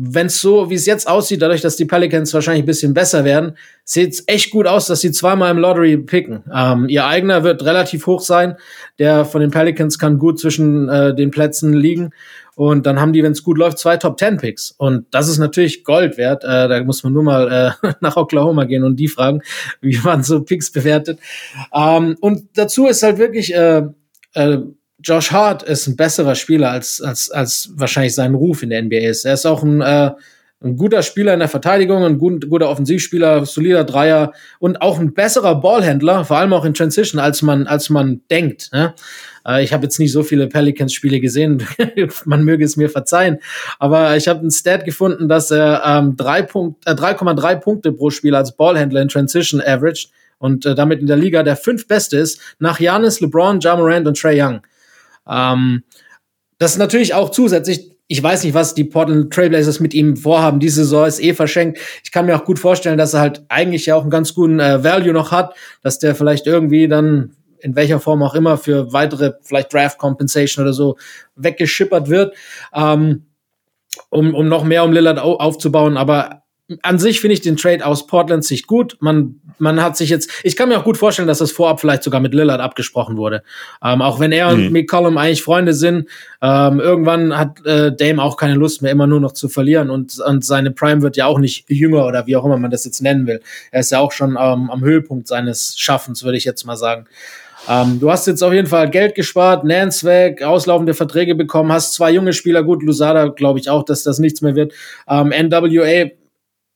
wenn es so, wie es jetzt aussieht, dadurch, dass die Pelicans wahrscheinlich ein bisschen besser werden, sieht es echt gut aus, dass sie zweimal im Lottery picken. Ähm, ihr eigener wird relativ hoch sein. Der von den Pelicans kann gut zwischen äh, den Plätzen liegen. Und dann haben die, wenn es gut läuft, zwei Top Ten Picks. Und das ist natürlich Gold wert. Äh, da muss man nur mal äh, nach Oklahoma gehen und die fragen, wie man so Picks bewertet. Ähm, und dazu ist halt wirklich äh, äh, Josh Hart ist ein besserer Spieler als, als, als wahrscheinlich sein Ruf in der NBA ist. Er ist auch ein, äh, ein guter Spieler in der Verteidigung, ein gut, guter Offensivspieler, solider Dreier und auch ein besserer Ballhändler, vor allem auch in Transition, als man, als man denkt. Ne? Äh, ich habe jetzt nicht so viele Pelicans-Spiele gesehen, man möge es mir verzeihen, aber ich habe ein Stat gefunden, dass er ähm, 3,3 äh, Punkte pro Spiel als Ballhändler in Transition averaged und äh, damit in der Liga der fünf Beste ist, nach Janis, LeBron, Ja Morant und Trey Young. Ähm, das ist natürlich auch zusätzlich, ich weiß nicht, was die Portland Trailblazers mit ihm vorhaben. Diese Saison ist eh verschenkt. Ich kann mir auch gut vorstellen, dass er halt eigentlich ja auch einen ganz guten äh, Value noch hat, dass der vielleicht irgendwie dann in welcher Form auch immer für weitere vielleicht Draft Compensation oder so weggeschippert wird, ähm, um, um noch mehr um Lillard aufzubauen. Aber an sich finde ich den Trade aus Portland sich gut. Man, man hat sich jetzt, ich kann mir auch gut vorstellen, dass das vorab vielleicht sogar mit Lillard abgesprochen wurde. Ähm, auch wenn er mhm. und McCollum eigentlich Freunde sind, ähm, irgendwann hat äh, Dame auch keine Lust mehr, immer nur noch zu verlieren und, und seine Prime wird ja auch nicht jünger oder wie auch immer man das jetzt nennen will. Er ist ja auch schon ähm, am Höhepunkt seines Schaffens, würde ich jetzt mal sagen. Ähm, du hast jetzt auf jeden Fall Geld gespart, Nance weg, auslaufende Verträge bekommen, hast zwei junge Spieler, gut, Lusada glaube ich auch, dass das nichts mehr wird. Ähm, NWA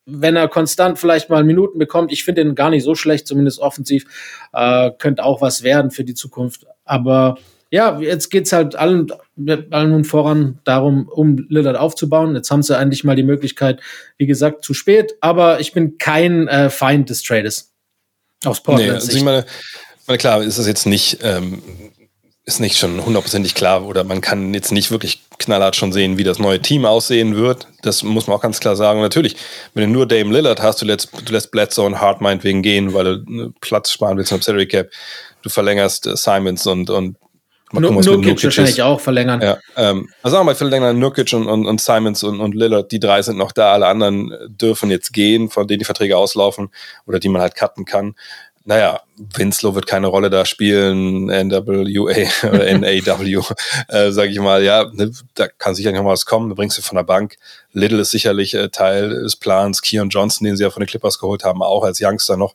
wenn er konstant vielleicht mal Minuten bekommt, ich finde ihn gar nicht so schlecht, zumindest offensiv, äh, könnte auch was werden für die Zukunft. Aber ja, jetzt geht's halt allen, allen und voran darum, um Lillard aufzubauen. Jetzt haben sie eigentlich mal die Möglichkeit, wie gesagt, zu spät, aber ich bin kein äh, Feind des Trades. Aus Portland. Nee, also
ich meine, meine, klar, ist es jetzt nicht ähm, ist nicht schon hundertprozentig klar oder man kann jetzt nicht wirklich knallhart schon sehen, wie das neue Team aussehen wird. Das muss man auch ganz klar sagen. natürlich, wenn du nur Dame Lillard hast, du lässt, du lässt Bledsoe und Hart meinetwegen gehen, weil du ne, Platz sparen willst im Salary Cap. Du verlängerst äh, Simons und, und
mal gucken, was Nurkic, Nurkic wahrscheinlich ist. auch verlängern.
Ja, ähm, also sagen wir mal, verlängern Nurkic und, und, und Simons und, und Lillard, die drei sind noch da, alle anderen dürfen jetzt gehen, von denen die Verträge auslaufen oder die man halt cutten kann naja, Winslow wird keine Rolle da spielen, NWA oder NAW, äh, sage ich mal, ja, ne, da kann sicher noch was kommen, da bringst du von der Bank. Little ist sicherlich äh, Teil des Plans, Keon Johnson, den sie ja von den Clippers geholt haben, auch als Youngster noch.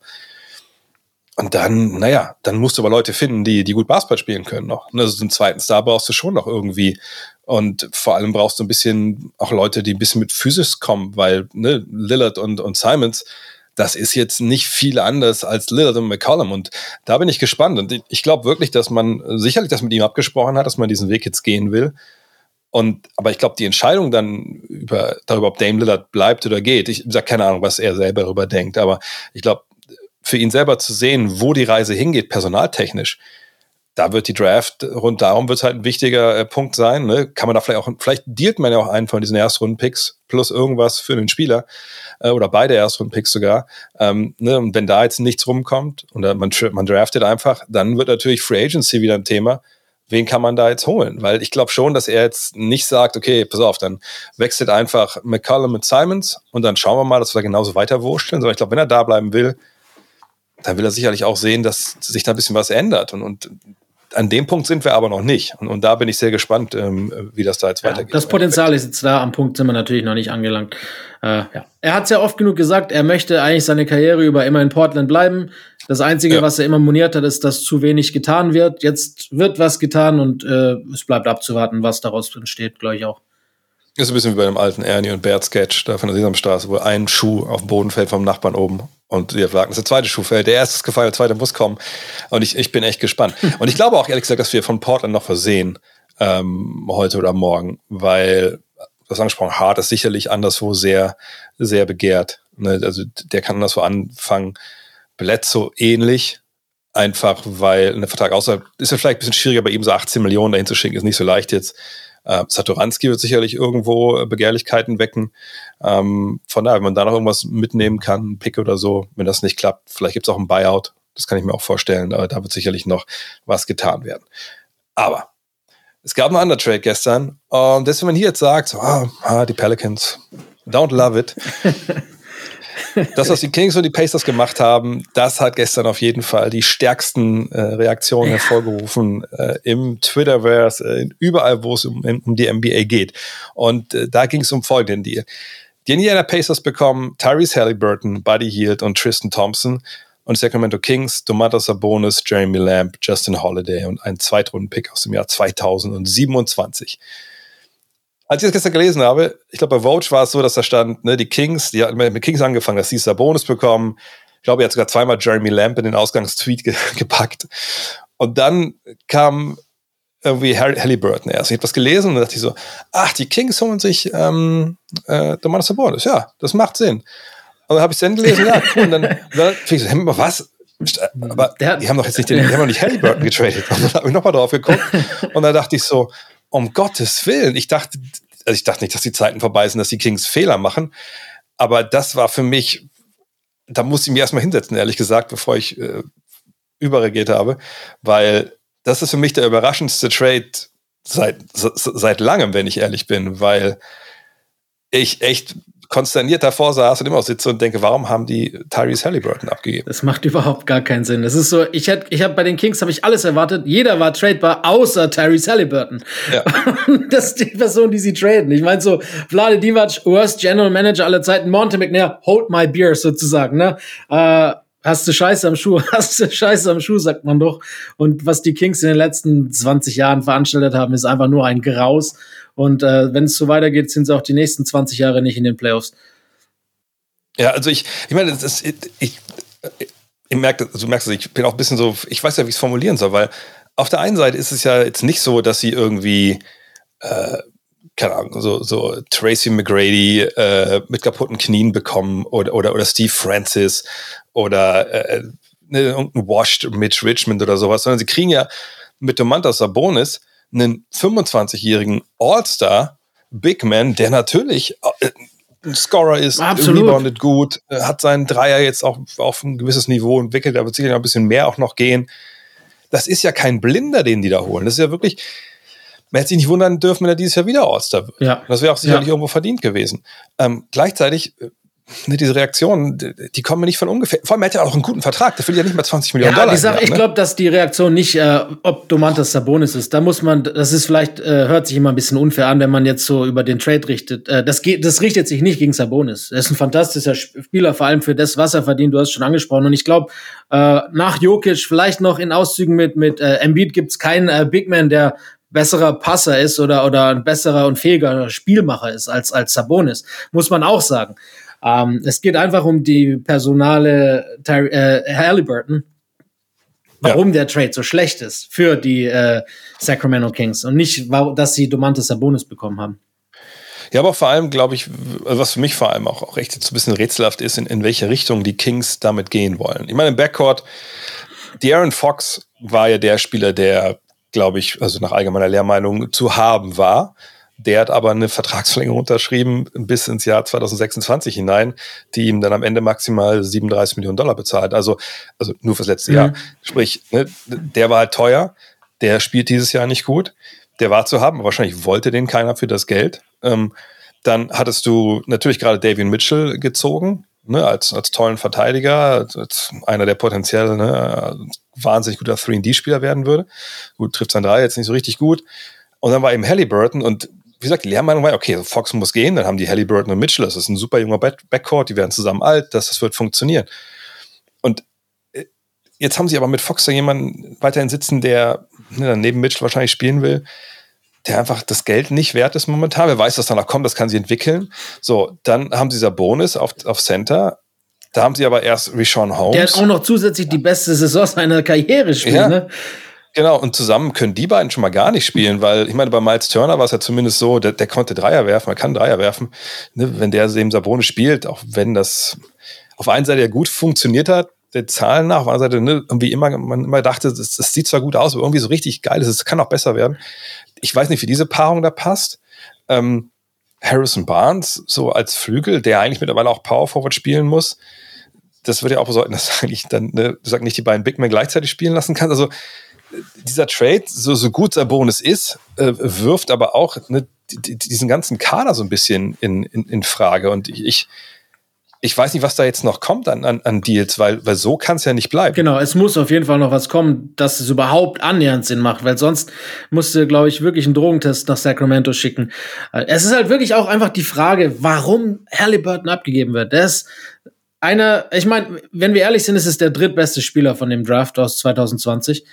Und dann, naja, dann musst du aber Leute finden, die, die gut Basketball spielen können noch. Also einen zweiten Star brauchst du schon noch irgendwie. Und vor allem brauchst du ein bisschen auch Leute, die ein bisschen mit Physis kommen, weil ne, Lillard und, und Simons, das ist jetzt nicht viel anders als Lillard und McCollum. Und da bin ich gespannt. Und ich glaube wirklich, dass man sicherlich das mit ihm abgesprochen hat, dass man diesen Weg jetzt gehen will. Und, aber ich glaube, die Entscheidung dann über, darüber, ob Dame Lillard bleibt oder geht, ich sage keine Ahnung, was er selber darüber denkt, aber ich glaube, für ihn selber zu sehen, wo die Reise hingeht, personaltechnisch, da wird die Draft rund darum wird halt ein wichtiger äh, Punkt sein. Ne? Kann man da vielleicht auch, vielleicht dealt man ja auch einen von diesen Erstrunden-Picks plus irgendwas für den Spieler äh, oder beide Erstrunden-Picks sogar. Ähm, ne? Und wenn da jetzt nichts rumkommt und man, man draftet einfach, dann wird natürlich Free Agency wieder ein Thema. Wen kann man da jetzt holen? Weil ich glaube schon, dass er jetzt nicht sagt, okay, pass auf, dann wechselt einfach McCollum mit Simons und dann schauen wir mal, dass wir da genauso weiter wursteln. Sondern ich glaube, wenn er da bleiben will, dann will er sicherlich auch sehen, dass sich da ein bisschen was ändert. Und, und an dem Punkt sind wir aber noch nicht. Und, und da bin ich sehr gespannt, ähm, wie das da jetzt ja, weitergeht.
Das Potenzial ist jetzt da, am Punkt sind wir natürlich noch nicht angelangt. Äh, ja. Er hat es ja oft genug gesagt, er möchte eigentlich seine Karriere über immer in Portland bleiben. Das Einzige, ja. was er immer moniert hat, ist, dass zu wenig getan wird. Jetzt wird was getan und äh, es bleibt abzuwarten, was daraus entsteht, glaube ich auch.
Ist ein bisschen wie bei dem alten Ernie und Bert Sketch da von der Sesamstraße, wo ein Schuh auf dem Boden fällt vom Nachbarn oben und wir fragen, dass der zweite Schuh fällt. Der erste ist gefallen, der zweite muss kommen. Und ich, ich bin echt gespannt. Und ich glaube auch ehrlich gesagt, dass wir von Portland noch versehen ähm, heute oder morgen, weil das angesprochen, Hart ist sicherlich anderswo sehr, sehr begehrt. Ne? Also der kann anderswo anfangen. Bledsoe ähnlich, einfach weil ein Vertrag außerhalb ist ja vielleicht ein bisschen schwieriger bei ihm so 18 Millionen dahin zu schicken, ist nicht so leicht jetzt. Äh, Satoranski wird sicherlich irgendwo Begehrlichkeiten wecken. Ähm, von daher, wenn man da noch irgendwas mitnehmen kann, ein Pick oder so, wenn das nicht klappt, vielleicht gibt es auch ein Buyout. Das kann ich mir auch vorstellen. Aber da wird sicherlich noch was getan werden. Aber es gab einen anderen Trade gestern. Und das, wenn man hier jetzt sagt, so, ah, die Pelicans, don't love it. das, was die Kings und die Pacers gemacht haben, das hat gestern auf jeden Fall die stärksten äh, Reaktionen ja. hervorgerufen äh, im Twitterverse, äh, überall, wo es um, um, die NBA geht. Und äh, da ging es um folgenden Deal. Die Indiana Pacers bekommen Tyrese Halliburton, Buddy Hield und Tristan Thompson und Sacramento Kings, Domantas Sabonis, Jeremy Lamb, Justin Holiday und ein Zweitrunden-Pick aus dem Jahr 2027 als ich das gestern gelesen habe, ich glaube, bei Vogue war es so, dass da stand, ne, die Kings, die hatten mit Kings angefangen, dass sie Bonus bekommen. Ich glaube, er hat sogar zweimal Jeremy Lamb in den Ausgangstweet ge gepackt. Und dann kam irgendwie Halliburton erst. Ich habe was gelesen und dann dachte ich so, ach, die Kings holen sich ähm, äh, Domantas Sabonis. Ja, das macht Sinn. Und dann habe ich es dann gelesen, ja, cool. Und dann, dann ich so, was? Aber die haben doch jetzt nicht den, die haben doch nicht Halliburton getradet. Und dann habe ich nochmal drauf geguckt. Und dann dachte ich so, um Gottes Willen. Ich dachte, also ich dachte nicht, dass die Zeiten vorbei sind, dass die Kings Fehler machen. Aber das war für mich, da musste ich mich erstmal hinsetzen, ehrlich gesagt, bevor ich äh, überregiert habe, weil das ist für mich der überraschendste Trade seit, seit langem, wenn ich ehrlich bin, weil ich echt konsterniert davor saß und immer sitze und denke, warum haben die Tyrese Halliburton abgegeben?
Das macht überhaupt gar keinen Sinn. Das ist so, ich hätte, ich habe bei den Kings habe ich alles erwartet. Jeder war tradebar, außer Tyrese Halliburton. Ja. das ist die Person, die sie traden. Ich meine so, Vlade Divac, worst General Manager aller Zeiten, Monte McNair, hold my beer sozusagen. Ne? Äh, hast du Scheiße am Schuh, hast du Scheiße am Schuh, sagt man doch. Und was die Kings in den letzten 20 Jahren veranstaltet haben, ist einfach nur ein Graus. Und äh, wenn es so weitergeht, sind sie auch die nächsten 20 Jahre nicht in den Playoffs.
Ja, also ich, ich meine, das ist, ich, ich, ich merke, du merkst, ich bin auch ein bisschen so, ich weiß ja, wie ich es formulieren soll, weil auf der einen Seite ist es ja jetzt nicht so, dass sie irgendwie, äh, keine Ahnung, so, so Tracy McGrady äh, mit kaputten Knien bekommen oder, oder, oder Steve Francis oder äh, ne, irgendein Washed Mitch Richmond oder sowas, sondern sie kriegen ja mit Domantas Sabonis einen 25-jährigen All-Star Big Man, der natürlich äh, ein Scorer ist,
Absolut.
reboundet gut, äh, hat seinen Dreier jetzt auch auf ein gewisses Niveau entwickelt, da wird sicher noch ein bisschen mehr auch noch gehen. Das ist ja kein Blinder, den die da holen. Das ist ja wirklich, man hätte sich nicht wundern dürfen, wenn er dieses Jahr wieder All-Star wird.
Ja.
Das wäre auch sicherlich ja. irgendwo verdient gewesen. Ähm, gleichzeitig äh, ne, diese Reaktionen, die kommen mir nicht von ungefähr. Vor allem er hat ja auch einen guten Vertrag, der will ja nicht mal 20 Millionen ja, Dollar.
Ich, sag, ich ne? glaube, dass die Reaktion nicht, äh, ob Domantas Sabonis ist. Da muss man, das ist vielleicht, äh, hört sich immer ein bisschen unfair an, wenn man jetzt so über den Trade richtet. Äh, das geht, das richtet sich nicht gegen Sabonis. Er ist ein fantastischer Spieler, vor allem für das, was er verdient. Du hast schon angesprochen. Und ich glaube, äh, nach Jokic, vielleicht noch in Auszügen mit, mit äh, Embiid gibt's keinen äh, Big Man, der besserer Passer ist oder, oder ein besserer und fähiger Spielmacher ist als, als Sabonis. Muss man auch sagen. Ähm, es geht einfach um die Personale äh, Halliburton, warum ja. der Trade so schlecht ist für die äh, Sacramento Kings und nicht, dass sie Domantas Sabonis bekommen haben.
Ja, aber vor allem, glaube ich, was für mich vor allem auch, auch echt so ein bisschen rätselhaft ist, in, in welche Richtung die Kings damit gehen wollen. Ich meine, im Backcourt, die Aaron Fox war ja der Spieler, der, glaube ich, also nach allgemeiner Lehrmeinung zu haben war. Der hat aber eine Vertragsverlängerung unterschrieben bis ins Jahr 2026 hinein, die ihm dann am Ende maximal 37 Millionen Dollar bezahlt. Also, also nur fürs letzte mhm. Jahr. Sprich, ne, der war halt teuer, der spielt dieses Jahr nicht gut, der war zu haben, wahrscheinlich wollte den keiner für das Geld. Ähm, dann hattest du natürlich gerade Davian Mitchell gezogen, ne, als, als tollen Verteidiger, als, als einer, der potenziell ne, wahnsinnig guter 3D-Spieler werden würde. Gut, trifft sein Drei jetzt nicht so richtig gut. Und dann war eben Halliburton und wie gesagt, die Lehrmeinung war, okay, Fox muss gehen, dann haben die Halliburton und Mitchell, das ist ein super junger Backcourt, die werden zusammen alt, das, das wird funktionieren. Und äh, jetzt haben sie aber mit Fox da jemanden weiterhin sitzen, der ne, neben Mitchell wahrscheinlich spielen will, der einfach das Geld nicht wert ist momentan. Wer weiß, was danach kommt, das kann sie entwickeln. So, dann haben sie dieser Bonus auf, auf Center. Da haben sie aber erst Rishon Holmes.
Der hat auch noch zusätzlich die beste Saison seiner Karriere spielt, ja. ne?
Genau, und zusammen können die beiden schon mal gar nicht spielen, weil ich meine, bei Miles Turner war es ja zumindest so, der, der konnte Dreier werfen, er kann Dreier werfen. Ne, wenn der eben Sabone spielt, auch wenn das auf einer Seite ja gut funktioniert hat, der Zahlen nach, auf der anderen Seite ne, irgendwie immer, man immer dachte, das, das, sieht zwar gut aus, aber irgendwie so richtig geil ist, es kann auch besser werden. ich weiß nicht, wie diese Paarung da passt. Ähm, Harrison Barnes, so als Flügel, der eigentlich mittlerweile auch Power Forward spielen muss, das würde ja auch bedeuten, dass eigentlich dann, ne, du sagst nicht die beiden Big Men gleichzeitig spielen lassen kannst. Also dieser Trade, so, so gut Sabonis ist, äh, wirft aber auch ne, diesen ganzen Kader so ein bisschen in, in, in Frage. Und ich, ich weiß nicht, was da jetzt noch kommt an, an, an Deals, weil, weil so kann es ja nicht bleiben.
Genau, es muss auf jeden Fall noch was kommen, dass es überhaupt annähernd Sinn macht, weil sonst musste, glaube ich, wirklich einen Drogentest nach Sacramento schicken. Äh, es ist halt wirklich auch einfach die Frage, warum Halliburton abgegeben wird. Der ist einer, ich meine, wenn wir ehrlich sind, ist es der drittbeste Spieler von dem Draft aus 2020.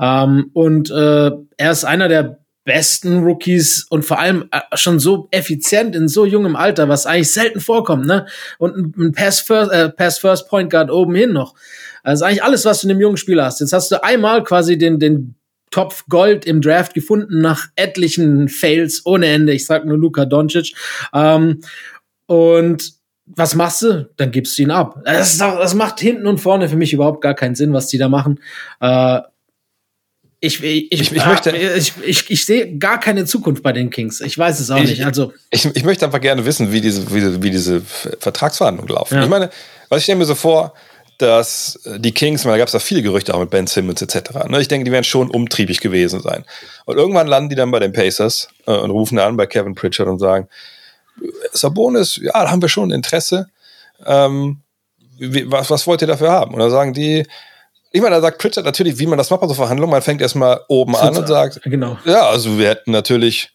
Ähm, und äh, er ist einer der besten Rookies und vor allem äh, schon so effizient in so jungem Alter, was eigentlich selten vorkommt, ne? Und ein Pass First, äh, Pass First Point Guard oben hin noch. Also eigentlich alles, was du in einem jungen Spieler hast. Jetzt hast du einmal quasi den, den Topf Gold im Draft gefunden nach etlichen Fails ohne Ende. Ich sag nur Luka Doncic. Ähm, und was machst du? Dann gibst du ihn ab. Das, doch, das, macht hinten und vorne für mich überhaupt gar keinen Sinn, was die da machen. Äh, ich, ich, ich, ich, möchte, ich, ich, ich sehe gar keine Zukunft bei den Kings. Ich weiß es auch nicht. Also
ich, ich möchte einfach gerne wissen, wie diese, wie, wie diese Vertragsverhandlungen laufen. Ja. Ich meine, was ich stelle mir so vor, dass die Kings, da gab es da viele Gerüchte auch mit Ben Simmons etc. Ne, ich denke, die werden schon umtriebig gewesen sein. Und irgendwann landen die dann bei den Pacers äh, und rufen an bei Kevin Pritchard und sagen, Sabonis, ja, da haben wir schon Interesse. Ähm, was, was wollt ihr dafür haben? Und dann sagen die, ich meine, da sagt Pritchard natürlich, wie man das macht bei so Verhandlungen. Man fängt erstmal oben an und sagt,
genau.
ja, also wir hätten natürlich,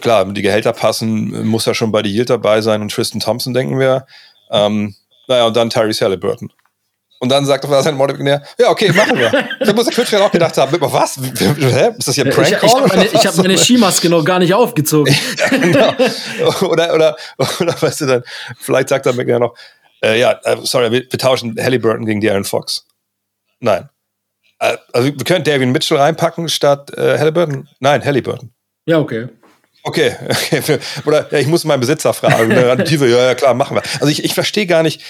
klar, die Gehälter passen, muss ja schon bei die Yield dabei sein und Tristan Thompson, denken wir. Ähm, naja, und dann Tyrese Halliburton. Und dann sagt auf sein Modevisionär, ja, okay, machen wir. da muss der Pritchard auch gedacht haben, was? Hä? Ist das hier ein Prank
Ich, ich habe meine, hab meine Skimaske noch gar nicht aufgezogen.
ja, genau. Oder, oder, oder, weißt du dann, vielleicht sagt er McNair noch, äh, ja, äh, sorry, wir, wir tauschen Halliburton gegen Darren Fox. Nein. Äh, also wir können David Mitchell reinpacken statt äh, Halliburton? Nein, Halliburton.
Ja, okay.
Okay, okay. Oder ja, ich muss meinen Besitzer fragen. ja, ja, klar, machen wir. Also ich, ich verstehe gar nicht,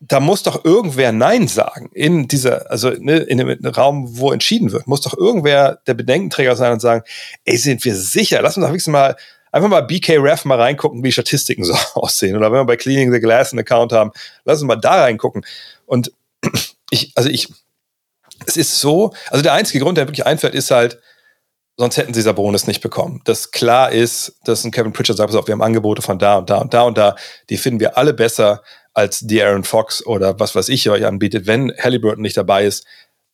da muss doch irgendwer Nein sagen in dieser, also ne, in dem Raum, wo entschieden wird, muss doch irgendwer der Bedenkenträger sein und sagen, ey, sind wir sicher? Lass uns doch wenigstens mal einfach mal BK Ref mal reingucken, wie die Statistiken so aussehen. Oder wenn wir bei Cleaning the Glass einen Account haben, lass uns mal da reingucken. Und ich, also ich, es ist so, also der einzige Grund, der wirklich einfällt, ist halt, sonst hätten sie Sabonis nicht bekommen. Das klar ist, dass ein Kevin Pritchard sagt, pass auf, wir haben Angebote von da und da und da und da, die finden wir alle besser als die Aaron Fox oder was weiß ich euch anbietet. Wenn Halliburton nicht dabei ist,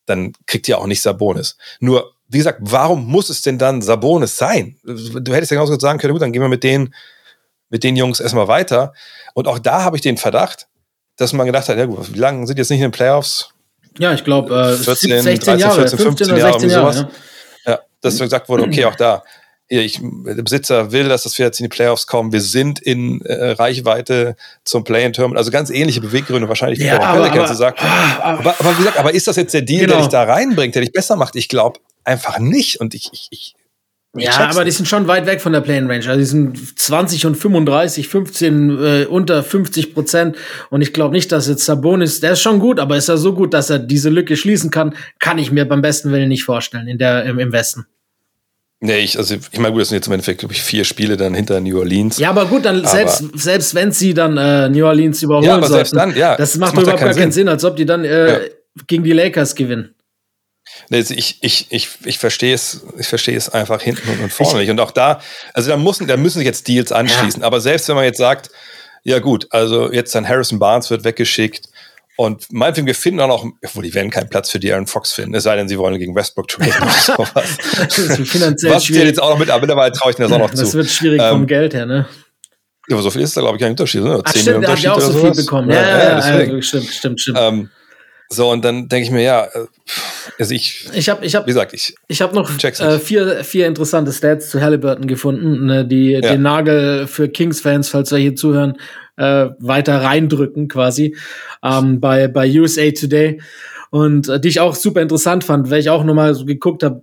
dann kriegt ihr auch nicht Sabonis. Nur, wie gesagt, warum muss es denn dann Sabonis sein? Du hättest ja genauso sagen können, gut, dann gehen wir mit den, mit den Jungs erstmal weiter. Und auch da habe ich den Verdacht, dass man gedacht hat, ja gut, wie lange sind jetzt nicht in den Playoffs?
Ja, ich glaube, äh,
14, 16 13, Jahre, 14, 15 oder 16 Jahre, sowas. Ja. ja, dass gesagt wurde, okay, auch da. Ich, der Besitzer will, dass wir jetzt in die Playoffs kommen. Wir sind in äh, Reichweite zum Play-in-Terminal. Also ganz ähnliche Beweggründe wahrscheinlich
ja, aber, aber, aber,
sagt. Aber, aber, wie gesagt, aber ist das jetzt der Deal, genau. der dich da reinbringt, der dich besser macht? Ich glaube einfach nicht. Und ich, ich, ich
ja, aber die sind schon weit weg von der Plane Range. Also die sind 20 und 35, 15 äh, unter 50 Prozent. Und ich glaube nicht, dass jetzt Sabonis, der ist schon gut, aber ist er so gut, dass er diese Lücke schließen kann, kann ich mir beim besten Willen nicht vorstellen in der, im, im Westen.
Nee, ich, also ich meine, gut, das sind jetzt im Endeffekt, glaube ich, vier Spiele dann hinter New Orleans.
Ja, aber gut, dann aber selbst, selbst wenn sie dann äh, New Orleans überholen ja, aber sollten, selbst dann, ja, das macht, das macht überhaupt gar keinen Sinn. Sinn, als ob die dann äh, ja. gegen die Lakers gewinnen.
Also ich, ich, ich, ich verstehe es, ich verstehe es einfach hinten und vorne nicht. Und auch da, also da müssen, da müssen sich jetzt Deals anschließen. Ja. Aber selbst wenn man jetzt sagt, ja gut, also jetzt dann Harrison Barnes wird weggeschickt und meinetwegen, wir finden auch noch, wo die werden keinen Platz für die Aaron Fox finden, es sei denn, sie wollen gegen Westbrook traden oder sowas. das ist finanziell Was schwierig. jetzt auch noch mit, aber mittlerweile traue ich mir das auch noch
das
zu.
Das wird schwierig ähm, vom Geld her, ne?
Ja, aber so viel ist da, glaube ich, kein Unterschied. Ne?
Ach, stimmt, der hat ja auch so viel bekommen. Ja, ja, ja, ja stimmt, stimmt, stimmt.
Ähm, so, und dann denke ich mir, ja, äh, also ich,
ich habe, ich habe,
wie gesagt, ich,
ich habe noch äh, vier, vier interessante Stats zu Halliburton gefunden, ne, die ja. den Nagel für Kings-Fans, falls wir hier zuhören, äh, weiter reindrücken quasi ähm, bei bei USA Today und äh, die ich auch super interessant fand, weil ich auch nochmal so geguckt habe,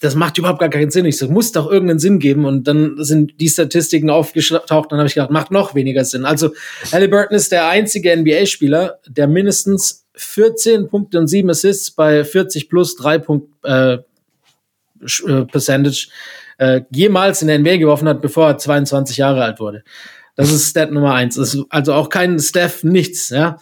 das macht überhaupt gar keinen Sinn. Ich so, muss doch irgendeinen Sinn geben. Und dann sind die Statistiken aufgetaucht. Dann habe ich gedacht, macht noch weniger Sinn. Also Halliburton ist der einzige NBA-Spieler, der mindestens 14 Punkte und 7 Assists bei 40 plus 3 Punkt, äh, äh, Percentage äh, jemals in der NBA geworfen hat, bevor er 22 Jahre alt wurde. Das ist Stat Nummer eins. also auch kein Steph, nichts, ja.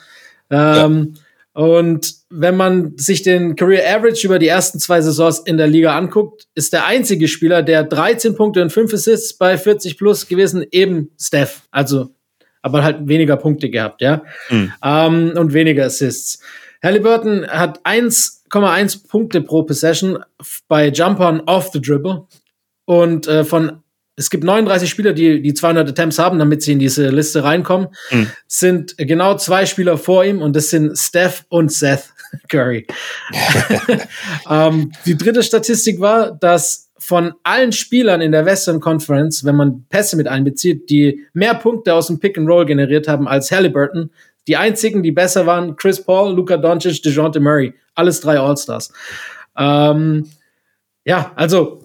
Ähm, ja. Und wenn man sich den Career Average über die ersten zwei Saisons in der Liga anguckt, ist der einzige Spieler, der 13 Punkte und 5 Assists bei 40 plus gewesen, eben Steph. Also, aber halt weniger Punkte gehabt, ja. Mhm. Ähm, und weniger Assists. Halliburton hat 1,1 Punkte pro Possession bei Jumpern off the dribble. Und äh, von es gibt 39 Spieler, die die 200 Attempts haben, damit sie in diese Liste reinkommen. Mhm. Sind genau zwei Spieler vor ihm und das sind Steph und Seth Curry. ähm, die dritte Statistik war, dass von allen Spielern in der Western Conference, wenn man Pässe mit einbezieht, die mehr Punkte aus dem Pick and Roll generiert haben als Halliburton, die einzigen, die besser waren, Chris Paul, Luka Doncic, DeJounte Murray, alles drei All-Stars. Ähm, ja, also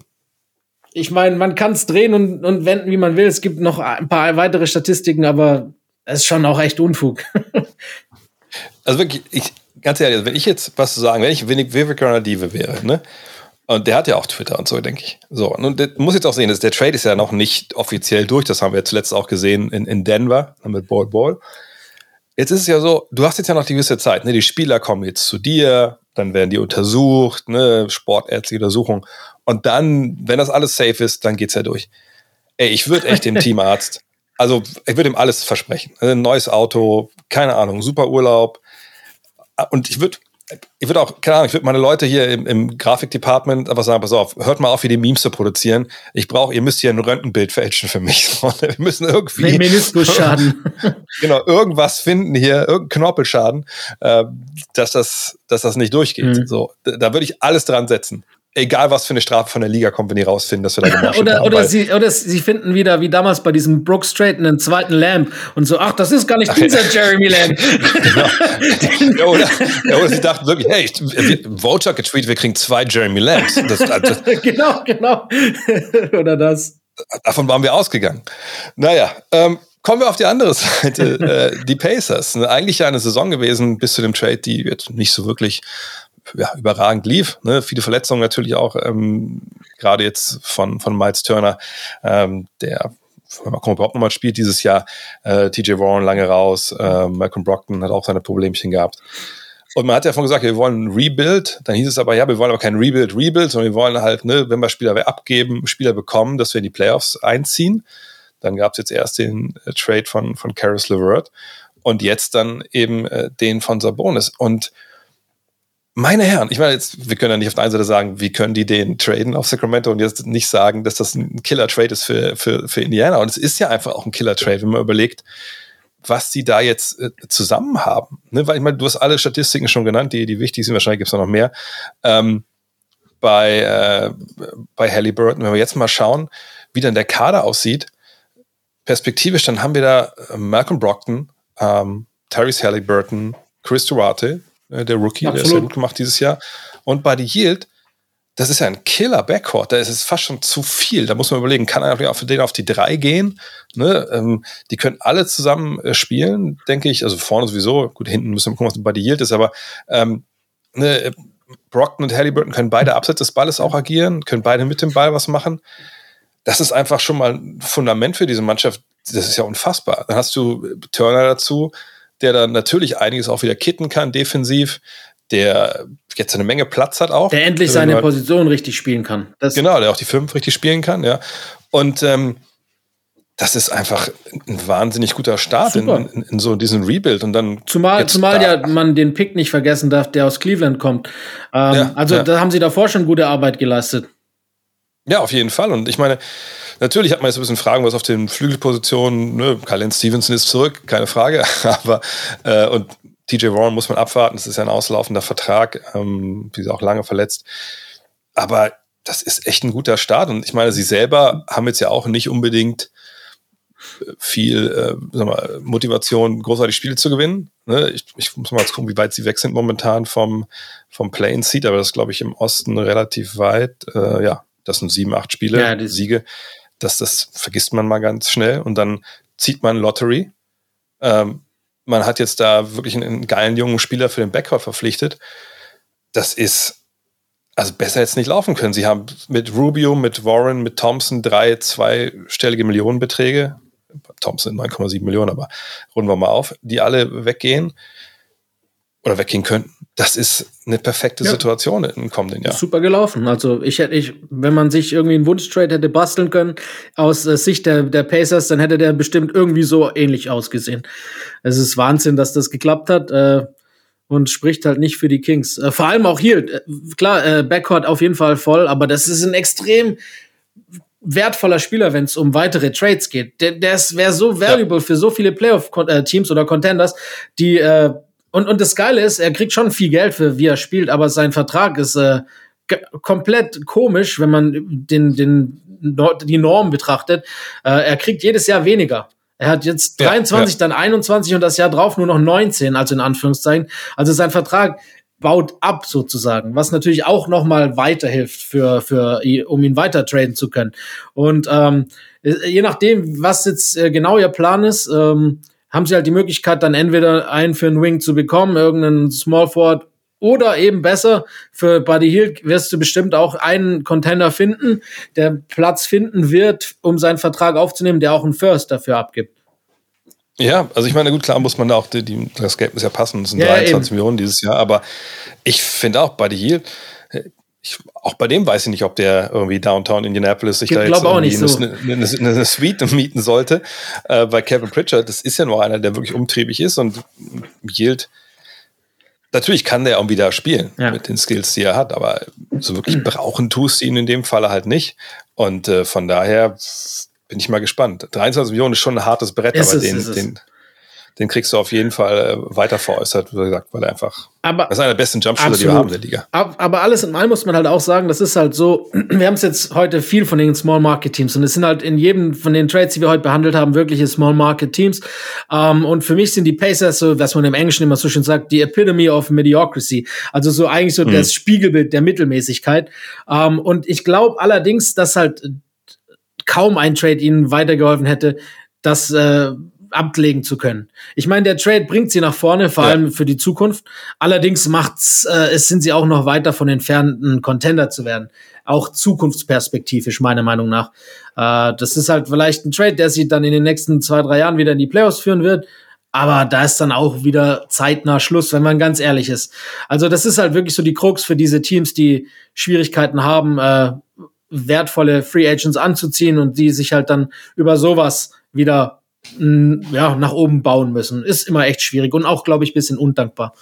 ich meine, man kann es drehen und, und wenden, wie man will. Es gibt noch ein paar weitere Statistiken, aber es ist schon auch echt Unfug.
also wirklich, ich, ganz ehrlich, wenn ich jetzt was zu sagen, wenn ich Vivek Granadive wäre, ne? Und der hat ja auch Twitter und so, denke ich. So, und der muss jetzt auch sehen, dass der Trade ist ja noch nicht offiziell durch. Das haben wir zuletzt auch gesehen in, in Denver mit Ball Ball. Jetzt ist es ja so, du hast jetzt ja noch die gewisse Zeit. Ne? Die Spieler kommen jetzt zu dir, dann werden die untersucht, ne? sportärztliche Untersuchung. Und dann, wenn das alles safe ist, dann geht's ja durch. Ey, ich würde echt dem Teamarzt, also ich würde ihm alles versprechen. Also ein neues Auto, keine Ahnung, super Urlaub. Und ich würde ich würde auch, keine Ahnung, ich würde meine Leute hier im, im Grafikdepartment einfach sagen, pass auf, hört mal auf, hier die Memes zu produzieren. Ich brauche, ihr müsst hier ein Röntgenbild fälschen für mich. Wir müssen irgendwie.
Meniskusschaden.
genau, irgendwas finden hier, irgendein Knorpelschaden, äh, dass das, dass das nicht durchgeht. Mhm. So, da würde ich alles dran setzen egal was für eine Strafe von der Liga kommt, wenn die rausfinden, dass wir da gemacht
oder, haben. Oder sie, oder sie finden wieder, wie damals bei diesem Brooks Strait, einen zweiten Lamb und so, ach, das ist gar nicht ach, dieser Jeremy Lamb. genau.
ja, oder, ja, oder sie dachten wirklich, hey, Vulture getweetet, wir kriegen zwei Jeremy Lambs. Das,
das, genau, genau. oder das.
Davon waren wir ausgegangen. Naja, ähm, Kommen wir auf die andere Seite. äh, die Pacers. Eigentlich ja eine Saison gewesen bis zu dem Trade, die jetzt nicht so wirklich ja, überragend lief. Ne? Viele Verletzungen natürlich auch, ähm, gerade jetzt von, von Miles Turner, ähm, der wenn man überhaupt nochmal spielt dieses Jahr, äh, TJ Warren lange raus, äh, Malcolm Brockton hat auch seine Problemchen gehabt. Und man hat ja von gesagt, wir wollen ein Rebuild. Dann hieß es aber, ja, wir wollen aber kein Rebuild, Rebuild, sondern wir wollen halt, ne, wenn wir Spieler abgeben, Spieler bekommen, dass wir in die Playoffs einziehen. Dann gab es jetzt erst den äh, Trade von, von Karis LeVert und jetzt dann eben äh, den von Sabonis. Und meine Herren, ich meine jetzt, wir können ja nicht auf der einen Seite sagen, wie können die den traden auf Sacramento und jetzt nicht sagen, dass das ein Killer-Trade ist für, für, für Indiana. Und es ist ja einfach auch ein Killer-Trade, wenn man überlegt, was die da jetzt äh, zusammen haben. Ne? Weil ich meine, du hast alle Statistiken schon genannt, die, die wichtig sind, wahrscheinlich gibt es noch mehr. Ähm, bei, äh, bei Halliburton, wenn wir jetzt mal schauen, wie dann der Kader aussieht, perspektivisch, dann haben wir da äh, Malcolm Brockton, ähm, Tyrese Halliburton, Chris Duarte, äh, der Rookie, Absolut. der ist ja gut gemacht dieses Jahr. Und Buddy Yield, das ist ja ein Killer-Backcourt. Da ist es fast schon zu viel. Da muss man überlegen, kann er auch für den auf die drei gehen? Ne? Ähm, die können alle zusammen äh, spielen, denke ich. Also vorne sowieso. Gut, hinten müssen wir gucken, was Buddy Yield ist. Aber ähm, ne, Brockton und Halliburton können beide abseits des Balles auch agieren, können beide mit dem Ball was machen. Das ist einfach schon mal ein Fundament für diese Mannschaft. Das ist ja unfassbar. Dann hast du Turner dazu, der dann natürlich einiges auch wieder kitten kann, defensiv, der jetzt eine Menge Platz hat auch.
Der endlich seine Position richtig spielen kann.
Das genau, der auch die fünf richtig spielen kann, ja. Und ähm, das ist einfach ein wahnsinnig guter Start in, in, in, so diesen Rebuild und dann
zumal zumal da. ja man den Pick nicht vergessen darf, der aus Cleveland kommt. Ähm, ja, also ja. da haben sie davor schon gute Arbeit geleistet.
Ja, auf jeden Fall. Und ich meine, Natürlich hat man jetzt ein bisschen Fragen, was auf den Flügelpositionen, ne, Kylan Stevenson ist zurück, keine Frage, aber äh, und TJ Warren muss man abwarten, das ist ja ein auslaufender Vertrag, ähm, wie auch lange verletzt. Aber das ist echt ein guter Start. Und ich meine, sie selber haben jetzt ja auch nicht unbedingt äh, viel äh, sag mal, Motivation, großartig Spiele zu gewinnen. Ne? Ich, ich, muss mal gucken, wie weit sie weg sind momentan vom, vom Play-in-Seat, aber das ist, glaube ich, im Osten relativ weit. Äh, ja, das sind sieben, acht Spiele, ja, Siege das, das vergisst man mal ganz schnell und dann zieht man Lottery. Ähm, man hat jetzt da wirklich einen, einen, geilen jungen Spieler für den Backcourt verpflichtet. Das ist also besser jetzt nicht laufen können. Sie haben mit Rubio, mit Warren, mit Thompson drei zweistellige Millionenbeträge. Thompson 9,7 Millionen, aber runden wir mal auf, die alle weggehen oder weggehen könnten. Das ist eine perfekte ja. Situation im kommenden Jahr.
Super gelaufen. Also ich hätte, ich, wenn man sich irgendwie einen Wunschtrade hätte basteln können aus äh, Sicht der, der Pacers, dann hätte der bestimmt irgendwie so ähnlich ausgesehen. Es ist Wahnsinn, dass das geklappt hat. Äh, und spricht halt nicht für die Kings. Äh, vor allem auch hier, äh, klar, äh, Backcourt auf jeden Fall voll, aber das ist ein extrem wertvoller Spieler, wenn es um weitere Trades geht. Der, der wäre so valuable ja. für so viele Playoff-Teams oder Contenders, die äh, und, und das Geile ist, er kriegt schon viel Geld für, wie er spielt, aber sein Vertrag ist äh, komplett komisch, wenn man den, den, die Norm betrachtet. Äh, er kriegt jedes Jahr weniger. Er hat jetzt 23, ja, ja. dann 21 und das Jahr drauf nur noch 19, also in Anführungszeichen. Also sein Vertrag baut ab sozusagen, was natürlich auch noch mal weiterhilft für für um ihn weiter traden zu können. Und ähm, je nachdem, was jetzt äh, genau ihr Plan ist, ähm, haben sie halt die Möglichkeit, dann entweder einen für einen Wing zu bekommen, irgendeinen Small Forward oder eben besser, für Buddy Hill wirst du bestimmt auch einen Contender finden, der Platz finden wird, um seinen Vertrag aufzunehmen, der auch einen First dafür abgibt.
Ja, also ich meine, gut, klar muss man da auch, die, die, das Geld muss ja passen, das sind ja, 23 eben. Millionen dieses Jahr, aber ich finde auch Buddy Hill, ich, auch bei dem weiß ich nicht, ob der irgendwie Downtown Indianapolis sich ich da jetzt irgendwie so. eine, eine, eine, Suite mieten sollte. Äh, bei Kevin Pritchard, das ist ja nur einer, der wirklich umtriebig ist und Yield, Natürlich kann der auch wieder spielen ja. mit den Skills, die er hat, aber so wirklich brauchen tust du ihn in dem Falle halt nicht. Und äh, von daher bin ich mal gespannt. 23 Millionen ist schon ein hartes Brett, ist aber es, den, den, den kriegst du auf jeden Fall äh, weiter veräußert, wie gesagt, weil er einfach. Aber, das ist einer der besten Jumpshooter, die wir haben in der Liga.
Aber alles in allem muss man halt auch sagen, das ist halt so, wir haben es jetzt heute viel von den Small Market Teams und es sind halt in jedem von den Trades, die wir heute behandelt haben, wirkliche Small Market Teams. Um, ähm, und für mich sind die Pacers so, was man im Englischen immer so schön sagt, die Epitome of Mediocrity. Also so eigentlich so mhm. das Spiegelbild der Mittelmäßigkeit. Um, ähm, und ich glaube allerdings, dass halt kaum ein Trade ihnen weitergeholfen hätte, das äh, ablegen zu können. Ich meine, der Trade bringt sie nach vorne, vor ja. allem für die Zukunft. Allerdings macht's, äh, es sind sie auch noch weit davon entfernt, ein Contender zu werden. Auch zukunftsperspektivisch, meiner Meinung nach. Äh, das ist halt vielleicht ein Trade, der sie dann in den nächsten zwei, drei Jahren wieder in die Playoffs führen wird. Aber da ist dann auch wieder zeitnah Schluss, wenn man ganz ehrlich ist. Also das ist halt wirklich so die Krux für diese Teams, die Schwierigkeiten haben, äh, wertvolle Free Agents anzuziehen und die sich halt dann über sowas wieder ja, nach oben bauen müssen. Ist immer echt schwierig und auch, glaube ich, bisschen undankbar.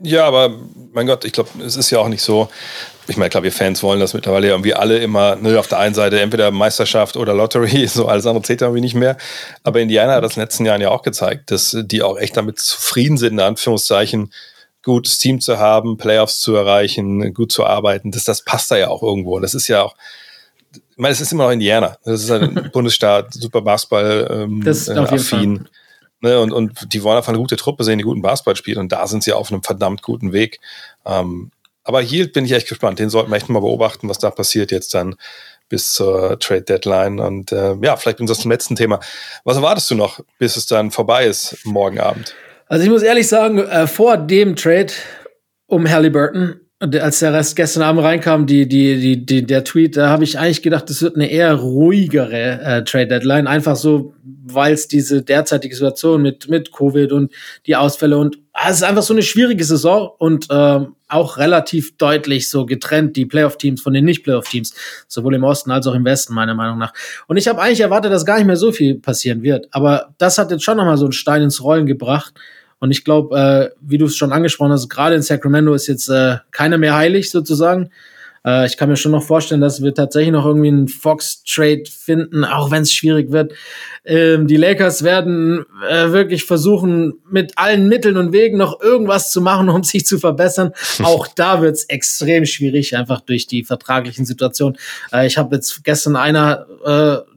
Ja, aber mein Gott, ich glaube, es ist ja auch nicht so. Ich meine, klar, wir Fans wollen das mittlerweile irgendwie alle immer, ne, auf der einen Seite entweder Meisterschaft oder Lottery, so alles andere zählt irgendwie nicht mehr. Aber Indiana hat das in den letzten Jahren ja auch gezeigt, dass die auch echt damit zufrieden sind, in Anführungszeichen, gutes Team zu haben, Playoffs zu erreichen, gut zu arbeiten. Das, das passt da ja auch irgendwo. Das ist ja auch, ich meine, es ist immer noch Indiana. Das ist ein Bundesstaat, super Basketball ähm, das äh, affin. Ne, und, und die wollen einfach eine gute Truppe sehen, die guten Basketball spielt. Und da sind sie auf einem verdammt guten Weg. Ähm, aber hier bin ich echt gespannt. Den sollten wir echt mal beobachten, was da passiert jetzt dann bis zur Trade Deadline. Und äh, ja, vielleicht bringt das zum letzten Thema. Was erwartest du noch, bis es dann vorbei ist morgen Abend?
Also ich muss ehrlich sagen, äh, vor dem Trade um Halliburton als der Rest gestern Abend reinkam, die, die, die, die, der Tweet, da habe ich eigentlich gedacht, das wird eine eher ruhigere äh, Trade Deadline. Einfach so, weil es diese derzeitige Situation mit, mit Covid und die Ausfälle und ah, es ist einfach so eine schwierige Saison und ähm, auch relativ deutlich so getrennt, die Playoff-Teams von den Nicht-Playoff-Teams, sowohl im Osten als auch im Westen, meiner Meinung nach. Und ich habe eigentlich erwartet, dass gar nicht mehr so viel passieren wird. Aber das hat jetzt schon nochmal so einen Stein ins Rollen gebracht. Und ich glaube, äh, wie du es schon angesprochen hast, gerade in Sacramento ist jetzt äh, keiner mehr heilig sozusagen. Äh, ich kann mir schon noch vorstellen, dass wir tatsächlich noch irgendwie einen Fox-Trade finden, auch wenn es schwierig wird. Ähm, die Lakers werden äh, wirklich versuchen, mit allen Mitteln und Wegen noch irgendwas zu machen, um sich zu verbessern. auch da wird es extrem schwierig, einfach durch die vertraglichen Situationen. Äh, ich habe jetzt gestern einer äh,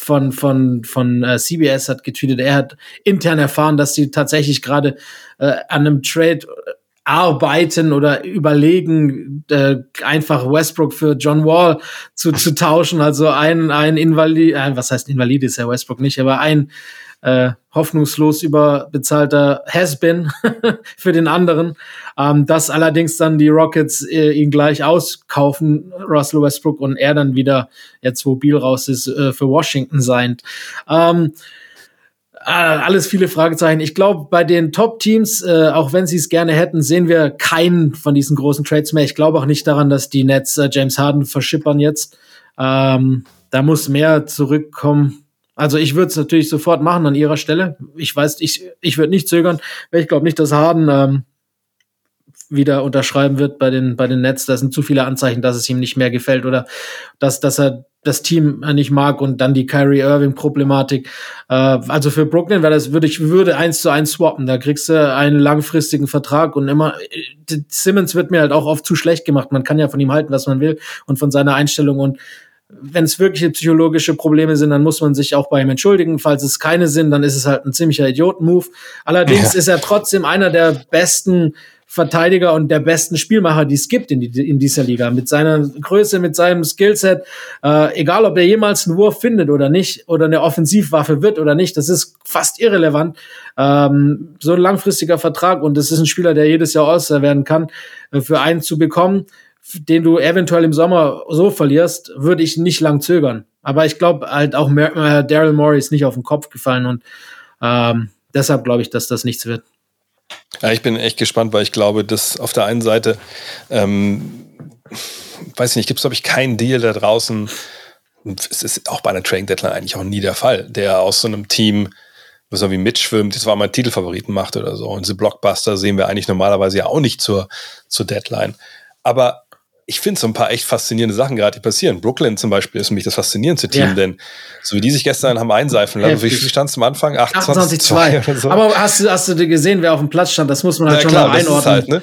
von, von, von äh, CBS hat getweetet, er hat intern erfahren, dass sie tatsächlich gerade äh, an einem Trade arbeiten oder überlegen, äh, einfach Westbrook für John Wall zu, zu tauschen. Also ein, ein Invalid, äh, was heißt Invalid ist ja Westbrook nicht, aber ein äh, hoffnungslos überbezahlter Has-Been für den anderen. Ähm, dass allerdings dann die Rockets äh, ihn gleich auskaufen, Russell Westbrook, und er dann wieder, jetzt wo Beal raus ist, äh, für Washington sein. Ähm, äh, alles viele Fragezeichen. Ich glaube, bei den Top-Teams, äh, auch wenn sie es gerne hätten, sehen wir keinen von diesen großen Trades mehr. Ich glaube auch nicht daran, dass die Nets äh, James Harden verschippern jetzt. Ähm, da muss mehr zurückkommen. Also ich würde es natürlich sofort machen an ihrer Stelle. Ich weiß, ich, ich würde nicht zögern, weil ich glaube nicht, dass Harden ähm, wieder unterschreiben wird bei den, bei den Nets. Da sind zu viele Anzeichen, dass es ihm nicht mehr gefällt oder dass, dass er das Team nicht mag und dann die Kyrie Irving Problematik. Äh, also für Brooklyn wäre das, würde ich, würde eins zu eins swappen. Da kriegst du einen langfristigen Vertrag und immer, Simmons wird mir halt auch oft zu schlecht gemacht. Man kann ja von ihm halten, was man will und von seiner Einstellung und wenn es wirkliche psychologische Probleme sind, dann muss man sich auch bei ihm entschuldigen. Falls es keine sind, dann ist es halt ein ziemlicher Idioten-Move. Allerdings ja. ist er trotzdem einer der besten Verteidiger und der besten Spielmacher, die es gibt in, die, in dieser Liga. Mit seiner Größe, mit seinem Skillset, äh, egal ob er jemals einen Wurf findet oder nicht, oder eine Offensivwaffe wird oder nicht, das ist fast irrelevant. Ähm, so ein langfristiger Vertrag und das ist ein Spieler, der jedes Jahr All-Star werden kann, äh, für einen zu bekommen, den du eventuell im Sommer so verlierst, würde ich nicht lang zögern. Aber ich glaube halt auch äh, Daryl Morey ist nicht auf den Kopf gefallen und ähm, deshalb glaube ich, dass das nichts wird.
Ja, ich bin echt gespannt, weil ich glaube, dass auf der einen Seite, ähm, weiß ich nicht, gibt es, glaube ich, keinen Deal da draußen. Es ist auch bei einer Trading Deadline eigentlich auch nie der Fall, der aus so einem Team was irgendwie mitschwimmt, das war mal Titelfavoriten macht oder so. Und diese Blockbuster sehen wir eigentlich normalerweise ja auch nicht zur, zur Deadline. Aber ich finde so ein paar echt faszinierende Sachen gerade, die passieren. Brooklyn zum Beispiel ist für mich das faszinierendste Team, ja. denn so wie die sich gestern haben einseifen lassen, wie viel stand es am Anfang?
28-2 oder so. Aber hast du, hast du gesehen, wer auf dem Platz stand? Das muss man halt ja, schon klar, mal einordnen. Halt, ne?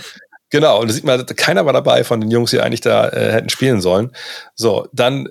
Genau, und da sieht man, keiner war dabei von den Jungs, die eigentlich da äh, hätten spielen sollen. So, dann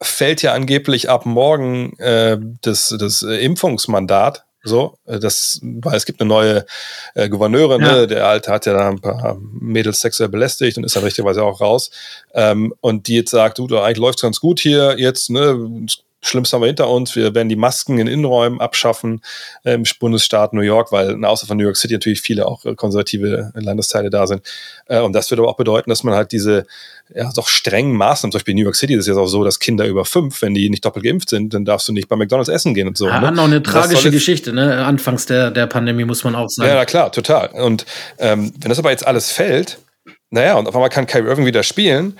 fällt ja angeblich ab morgen äh, das, das äh, Impfungsmandat so, äh, das, weil es gibt eine neue äh, Gouverneurin, ja. ne? der Alte hat ja da ein paar Mädels sexuell belästigt und ist dann richtigerweise auch raus. Ähm, und die jetzt sagt, du, eigentlich läuft's ganz gut hier jetzt, ne? Schlimmste haben wir hinter uns. Wir werden die Masken in Innenräumen abschaffen äh, im Bundesstaat New York, weil außer von New York City natürlich viele auch äh, konservative Landesteile da sind. Äh, und das wird aber auch bedeuten, dass man halt diese ja, doch strengen Maßnahmen, zum Beispiel in New York City ist es jetzt auch so, dass Kinder über fünf, wenn die nicht doppelt geimpft sind, dann darfst du nicht bei McDonalds essen gehen und so.
Ja,
ne?
noch eine tragische Geschichte, ne? Anfangs der, der Pandemie, muss man auch sagen.
Ja, klar, total. Und ähm, wenn das aber jetzt alles fällt, naja, und auf einmal kann Kyrie Irving wieder spielen,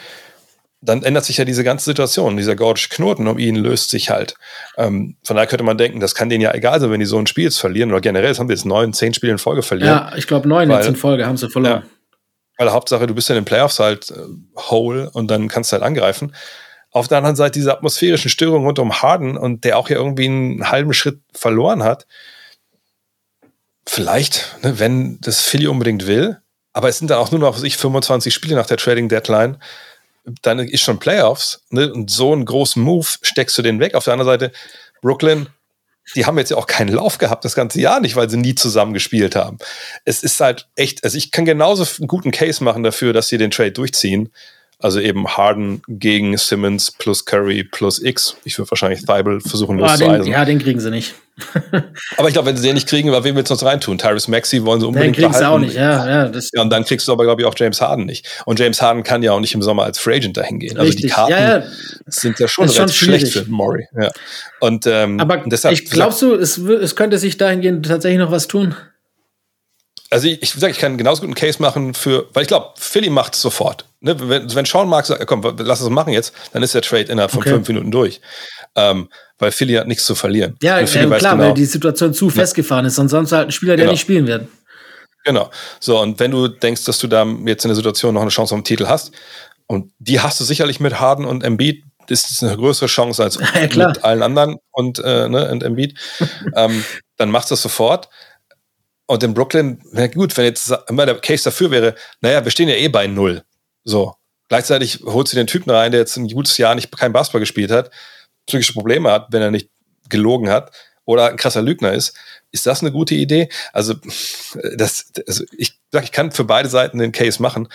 dann ändert sich ja diese ganze Situation. Dieser gordische Knoten um ihn löst sich halt. Ähm, von daher könnte man denken, das kann denen ja egal sein, wenn die so ein Spiel jetzt verlieren. Oder generell, das haben sie jetzt neun, zehn Spiele in Folge verlieren.
Ja, ich glaube neun jetzt in Folge haben sie verloren. Ja,
weil Hauptsache, du bist ja in den Playoffs halt äh, whole und dann kannst du halt angreifen. Auf der anderen Seite diese atmosphärischen Störungen rund um Harden und der auch hier irgendwie einen halben Schritt verloren hat. Vielleicht, ne, wenn das Philly unbedingt will, aber es sind dann auch nur noch, ich, 25 Spiele nach der Trading Deadline dann ist schon Playoffs. Ne? Und so einen großen Move steckst du den weg. Auf der anderen Seite, Brooklyn, die haben jetzt ja auch keinen Lauf gehabt das ganze Jahr nicht, weil sie nie zusammen gespielt haben. Es ist halt echt, also ich kann genauso einen guten Case machen dafür, dass sie den Trade durchziehen. Also eben Harden gegen Simmons plus Curry plus X. Ich würde wahrscheinlich Thibault versuchen
loszueisen. Ja, den kriegen sie nicht.
aber ich glaube, wenn sie den nicht kriegen, wen willst du uns reintun? Tyrus Maxi wollen sie unbedingt
den kriegen sie auch nicht, ja. Ja,
das ja, und dann kriegst du aber, glaube ich, auch James Harden nicht. Und James Harden kann ja auch nicht im Sommer als Free Agent dahin gehen. Also die Karten ja, ja. sind ja schon relativ schlecht für Maury. Ja. Und, ähm,
aber
deshalb,
ich, glaubst du, es, es könnte sich dahingehend tatsächlich noch was tun?
Also ich, ich sage, ich kann genauso gut einen Case machen für, weil ich glaube, Philly macht es sofort. Ne? Wenn, wenn Sean Mark sagt, komm, lass es machen jetzt, dann ist der Trade innerhalb von okay. fünf Minuten durch. Ähm, weil Philly hat nichts zu verlieren.
Ja, äh, klar, genau, weil die Situation zu ja. festgefahren ist. Ansonsten halt ein Spieler, der genau. nicht spielen wird.
Genau. So, und wenn du denkst, dass du da jetzt in der Situation noch eine Chance auf den Titel hast, und die hast du sicherlich mit Harden und Embiid, ist es eine größere Chance als ja, mit allen anderen und, äh, ne, und Embiid, ähm, dann machst du das sofort. Und in Brooklyn, na gut, wenn jetzt immer der Case dafür wäre, naja, wir stehen ja eh bei Null. So. Gleichzeitig holst du den Typen rein, der jetzt ein gutes Jahr nicht kein Basketball gespielt hat, psychische Probleme hat, wenn er nicht gelogen hat. oder ein krasser Lügner ist. Ist das eine gute Idee? Also, das, also ich sag, ich kann für beide Seiten den Case machen.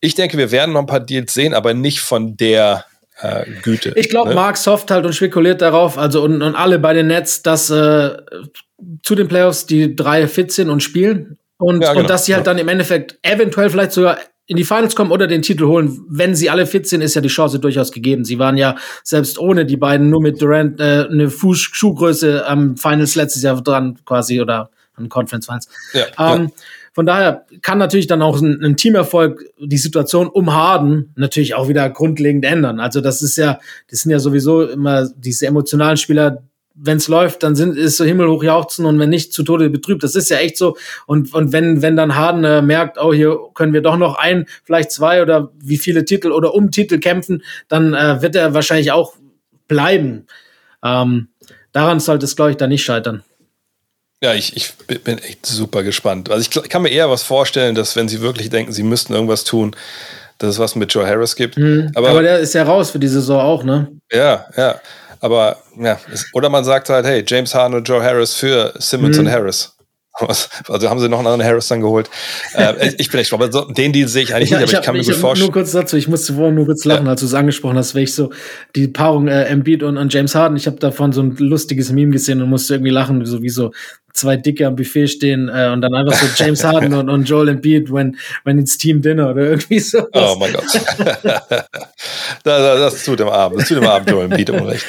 Ich denke, wir werden noch ein paar Deals sehen, aber nicht von der äh, Güte.
Ich glaube,
ne?
Mark Soft halt und spekuliert darauf, also und, und alle bei den Nets, dass äh, zu den Playoffs die drei fit sind und spielen. Und,
Ja, genau,
und dass sie halt
ja.
dann im Endeffekt eventuell vielleicht sogar in die Finals kommen oder den Titel holen. Wenn sie alle fit sind, ist ja die Chance durchaus gegeben. Sie waren ja selbst ohne die beiden nur mit Durant äh, eine Fuß Schuhgröße am Finals letztes Jahr dran quasi oder an Conference Finals.
Ja,
Ähm, Von daher kann natürlich dann auch ein, ein Teamerfolg die Situation um Harden natürlich auch wieder grundlegend ändern. Also das ist ja, das sind ja sowieso immer diese emotionalen Spieler, wenn es läuft, dann sind ist so himmelhoch jauchzen und wenn nicht zu Tode betrübt. Das ist ja echt so. Und und wenn wenn dann Harden äh, merkt, oh hier können wir doch noch ein, vielleicht zwei oder wie viele Titel oder um Titel kämpfen, dann äh, wird er wahrscheinlich auch bleiben. Ähm, daran sollte es glaube ich dann nicht scheitern.
Ja, ich, ich bin echt super gespannt. Also ich, kann mir eher was vorstellen, dass wenn sie wirklich denken, sie müssten irgendwas tun, dass es was mit Joe Harris gibt. Aber,
Mhm. Aber, der ist ja raus für die Saison auch, ne?
ja, ja. Aber ja, oder man sagt halt, hey, James Harden und Joe Harris für Simmons
Mhm.
und Harris. Also haben sie noch einen anderen Harris dann geholt. äh, ich bin echt. Aber so, den Deal sehe ich eigentlich nicht, aber ich
hab-
kann mir
ich
gut
hab
vorstellen.
Nur kurz dazu, ich musste vorhin nur kurz lachen, als du es angesprochen hast, weil ich so die Paarung äh, Embiid und, und James Harden, ich habe davon so ein lustiges Meme gesehen und musste irgendwie lachen, so wie so zwei Dicke am Buffet stehen äh, und dann einfach so James Harden und, und Joel Embiid, when, when it's Team Dinner oder irgendwie so.
Oh mein Gott. da, da, das tut dem Abend. Das tut dem Abend Joel Embiid unrecht.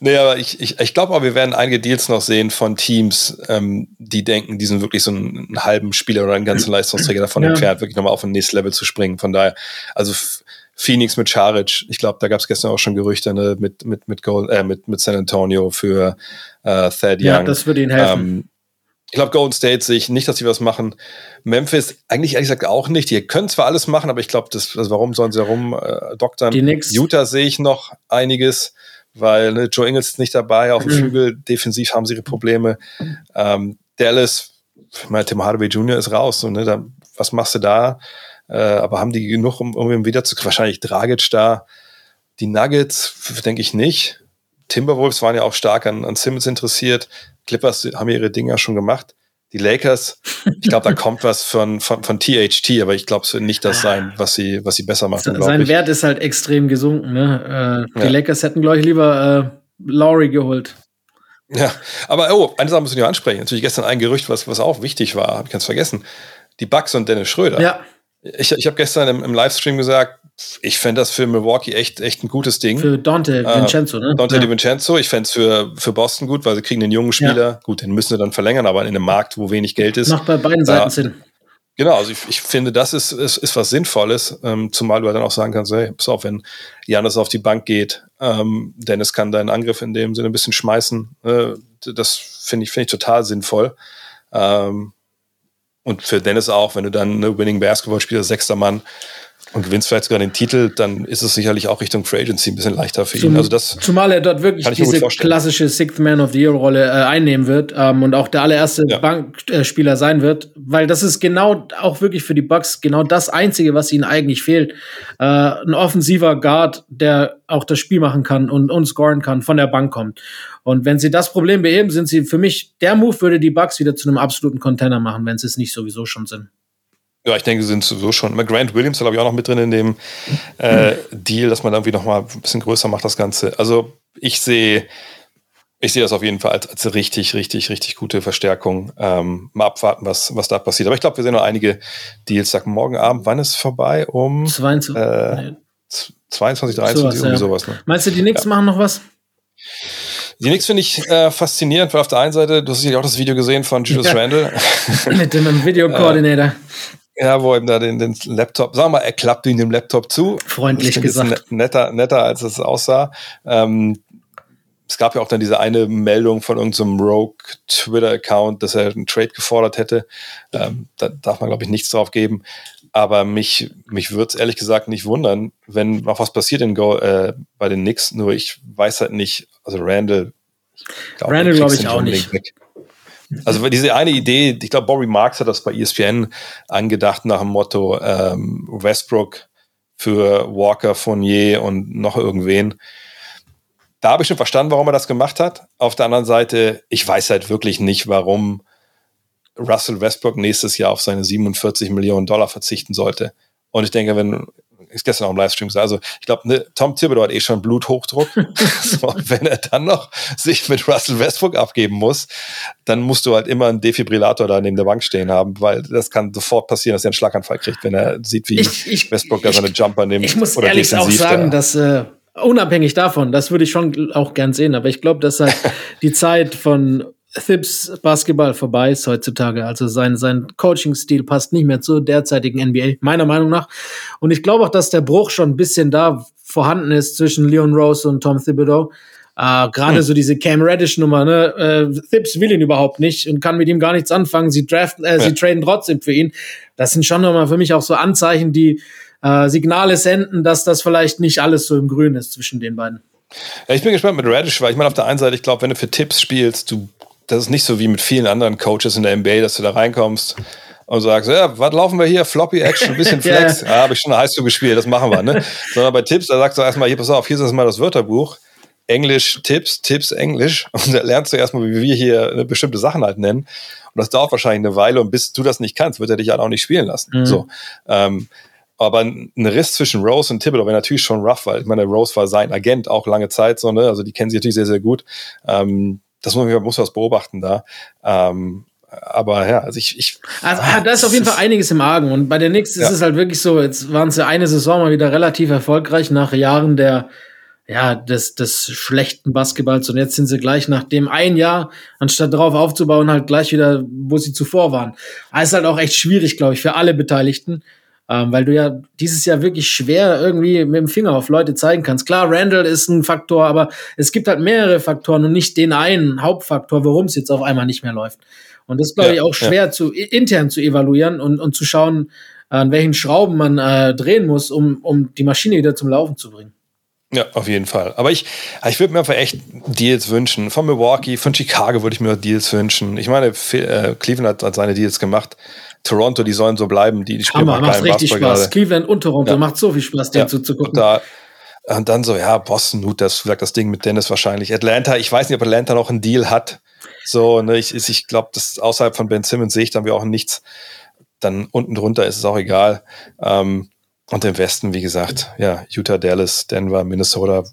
Nee, aber ich, ich, ich glaube auch, wir werden einige Deals noch sehen von Teams, ähm, die denken, die sind wirklich so einen, einen halben Spieler oder einen ganzen Leistungsträger davon
Ja.
entfernt, wirklich nochmal auf ein nächstes Level zu springen. Von daher, also Phoenix mit Charic, ich glaube, da gab es gestern auch schon Gerüchte ne, mit, mit, mit, Gold, äh, mit, mit San Antonio für äh, Thad Young.
Ja, das würde ihnen helfen.
Ähm, ich glaube, Golden State sehe ich nicht, dass sie was machen. Memphis eigentlich ehrlich gesagt auch nicht. Die können zwar alles machen, aber ich glaube, das, also warum sollen sie herum äh, doktern?
Die Knicks.
Utah sehe ich noch einiges, weil ne, Joe Ingles ist nicht dabei. Auf dem
Mhm.
Flügel defensiv haben sie ihre Probleme. Ähm, Dallas, ich meine, Tim Hardaway Jr. ist raus. So, ne, da, was machst du da? Äh, aber haben die genug, um irgendwie wieder zu wahrscheinlich Dragic da? Die Nuggets denke ich nicht. Timberwolves waren ja auch stark an, an Simmons interessiert. Clippers haben ihre Dinger schon gemacht. Die Lakers, ich glaube, da kommt was von, von, von THT, aber ich glaube, es wird nicht das sein, was sie, was sie besser machen.
Sein
ich.
Wert ist halt extrem gesunken. Ne? Äh, die
Ja.
Lakers hätten, glaube ich, lieber äh, Lowry geholt.
Ja, aber oh, eine Sache müssen wir ansprechen. Natürlich gestern ein Gerücht, was, was auch wichtig war, habe ich ganz vergessen. Die Bucks und Dennis Schröder.
Ja,
Ich, ich habe gestern im, im Livestream gesagt, ich fände das für Milwaukee echt, echt ein gutes Ding.
für Dante
Äh,
Vincenzo, ne?
Dante
ja.
DiVincenzo, ich fände es für, für Boston gut, weil sie kriegen einen jungen Spieler. Gut, den müssen sie dann verlängern, aber in einem Markt, wo wenig Geld ist.
Macht bei beiden Seiten
Ja.
Sinn.
Genau, also ich, ich finde, das ist, ist, ist was Sinnvolles, ähm, zumal du halt dann auch sagen kannst, hey, pass auf, wenn Janis auf die Bank geht, ähm, Dennis kann deinen Angriff in dem Sinne ein bisschen schmeißen. Äh, das finde ich, finde ich total sinnvoll. Ähm, und für Dennis auch, wenn du dann eine Winning Basketball spielst, sechster Mann und gewinnst vielleicht sogar den Titel, dann ist es sicherlich auch Richtung Free Agency ein bisschen leichter für ihn.
Zum,
Also das,
zumal er dort wirklich diese klassische Sixth Man of the Year Rolle äh, einnehmen wird ähm, und auch der allererste
Ja.
Bankspieler sein wird, weil das ist genau auch wirklich für die Bucks genau das einzige, was ihnen eigentlich fehlt. Äh, ein offensiver Guard, der auch das Spiel machen kann und, und scoren kann, von der Bank kommt. Und wenn sie das Problem beheben, sind sie für mich, der Move würde die Bucks wieder zu einem absoluten Container machen, wenn sie es nicht sowieso schon sind.
Ja, ich denke, sie sind sowieso schon. Immer Grant Williams, glaube ich, auch noch mit drin in dem äh, Deal, dass man irgendwie noch mal ein bisschen größer macht, das Ganze. Also ich sehe, ich sehe das auf jeden Fall als, als richtig, richtig, richtig gute Verstärkung. Ähm, mal abwarten, was, was da passiert. Aber ich glaube, wir sehen noch einige Deals. Sag morgen Abend, wann ist es vorbei? Um
22.
Äh,
nee.
22, 23,
Sowas,
irgendwie
ja.
sowas. Ne?
Meinst du, die Knicks machen noch was?
Die Knicks finde ich äh, faszinierend, weil auf der einen Seite, du hast sicherlich auch das Video gesehen von Julius
Ja.
Randle.
Mit dem Videokoordinator.
Ja, wo ihm da den, den Laptop, sagen wir mal, er klappt ihm den Laptop zu.
Freundlich gesagt.
net- Netter, netter, als es aussah. Ähm, es gab ja auch dann diese eine Meldung von irgendeinem Rogue Twitter-Account, dass er einen Trade gefordert hätte. Ähm, da darf man, glaube ich, nichts drauf geben. Aber mich, mich würde es ehrlich gesagt nicht wundern, wenn noch was passiert in Go, äh, bei den Knicks. Nur ich weiß halt nicht, also Randall. glaub,
Randall
den
glaub
kriegst
ich auch nicht.
weg. Also diese eine Idee, ich glaube, Bobby Marks hat das bei ESPN angedacht nach dem Motto ähm, Westbrook für Walker, Fournier und noch irgendwen. da habe ich schon verstanden, warum er das gemacht hat. Auf der anderen Seite, ich weiß halt wirklich nicht, warum Russell Westbrook nächstes Jahr auf seine 47 Millionen Dollar verzichten sollte. Und ich denke, wenn ist gestern auch im Livestream gesagt, also ich glaube, ne, Tom Thibodeau hat eh schon Bluthochdruck. so, wenn er dann noch sich mit Russell Westbrook abgeben muss, dann musst du halt immer einen Defibrillator da neben der Bank stehen haben, weil das kann sofort passieren, dass er einen Schlaganfall kriegt, wenn er sieht, wie
ich, ich,
Westbrook da seine Jumper nimmt.
Ich muss ehrlich auch sagen, da. dass äh, unabhängig davon, das würde ich schon auch gern sehen, aber ich glaube, dass halt die Zeit von Thibs Basketball vorbei ist heutzutage. Also sein, sein Coaching-Stil passt nicht mehr zur derzeitigen NBA, meiner Meinung nach. Und ich glaube auch, dass der Bruch schon ein bisschen da vorhanden ist zwischen Leon Rose und Tom Thibodeau. Äh, Gerade hm. so diese Cam Reddish-Nummer, ne? Äh, Thibs will ihn überhaupt nicht und kann mit ihm gar nichts anfangen. Sie draften, äh, ja. sie traden trotzdem für ihn. Das sind schon nochmal für mich auch so Anzeichen, die äh, Signale senden, dass das vielleicht nicht alles so im Grün ist zwischen den beiden.
Ja, ich bin gespannt mit Radish, weil ich meine, auf der einen Seite, ich glaube, wenn du für Tipps spielst, du das ist nicht so wie mit vielen anderen Coaches in der NBA, dass du da reinkommst und sagst, ja, was laufen wir hier? Floppy Action, ein bisschen Flex. ja, ja habe ich schon heiß zu gespielt, das machen wir. Ne? Sondern bei Tipps, da sagst du erstmal, hier, pass auf, hier ist erstmal das Wörterbuch. Englisch, Tipps, Tipps, Englisch. Und da lernst du erstmal, wie wir hier eine bestimmte Sachen halt nennen. Und das dauert wahrscheinlich eine Weile. Und bis du das nicht kannst, wird er dich halt auch nicht spielen lassen. Mhm. So. Ähm, aber ein Riss zwischen Rose und Thibodeau wäre natürlich schon rough, weil ich meine, Rose war sein Agent auch lange Zeit so, ne? Also die kennen sich natürlich sehr, sehr gut. Ähm, das muss man muss was beobachten da. Ähm, aber ja, also ich. ich
also, ah, da ist auf jeden Fall einiges im Argen. Und bei der Knicks ja. ist es halt wirklich so, jetzt waren sie eine Saison mal wieder relativ erfolgreich nach Jahren der, ja, des, des schlechten Basketballs. Und jetzt sind sie gleich nach dem ein Jahr, anstatt darauf aufzubauen, halt gleich wieder, wo sie zuvor waren. Das ist halt auch echt schwierig, glaube ich, für alle Beteiligten. Ähm, weil du ja dieses Jahr wirklich schwer irgendwie mit dem Finger auf Leute zeigen kannst. Klar, Randall ist ein Faktor, aber es gibt halt mehrere Faktoren und nicht den einen Hauptfaktor, warum es jetzt auf einmal nicht mehr läuft. Und das glaube ja, ich auch schwer ja. zu intern zu evaluieren und, und zu schauen, an welchen Schrauben man äh, drehen muss, um, um die Maschine wieder zum Laufen zu bringen.
Ja, auf jeden Fall. Aber ich, ich würde mir einfach echt Deals wünschen. Von Milwaukee, von Chicago würde ich mir Deals wünschen. Ich meine, äh, Cleveland hat, hat seine Deals gemacht. Toronto, die sollen so bleiben, die, die spielen
Hammer, macht richtig Spaß. Gerade. Cleveland und Toronto ja. macht so viel Spaß, denen ja. zuzugucken.
Und, da, und dann so, ja, Boston, gut, das sagt das Ding mit Dennis wahrscheinlich. Atlanta, ich weiß nicht, ob Atlanta noch einen Deal hat. So, ne, ich, ich glaube, das außerhalb von Ben Simmons sehe ich dann wir auch nichts. Dann unten drunter ist es auch egal. Ähm, und im Westen, wie gesagt, ja, Utah, Dallas, Denver, Minnesota.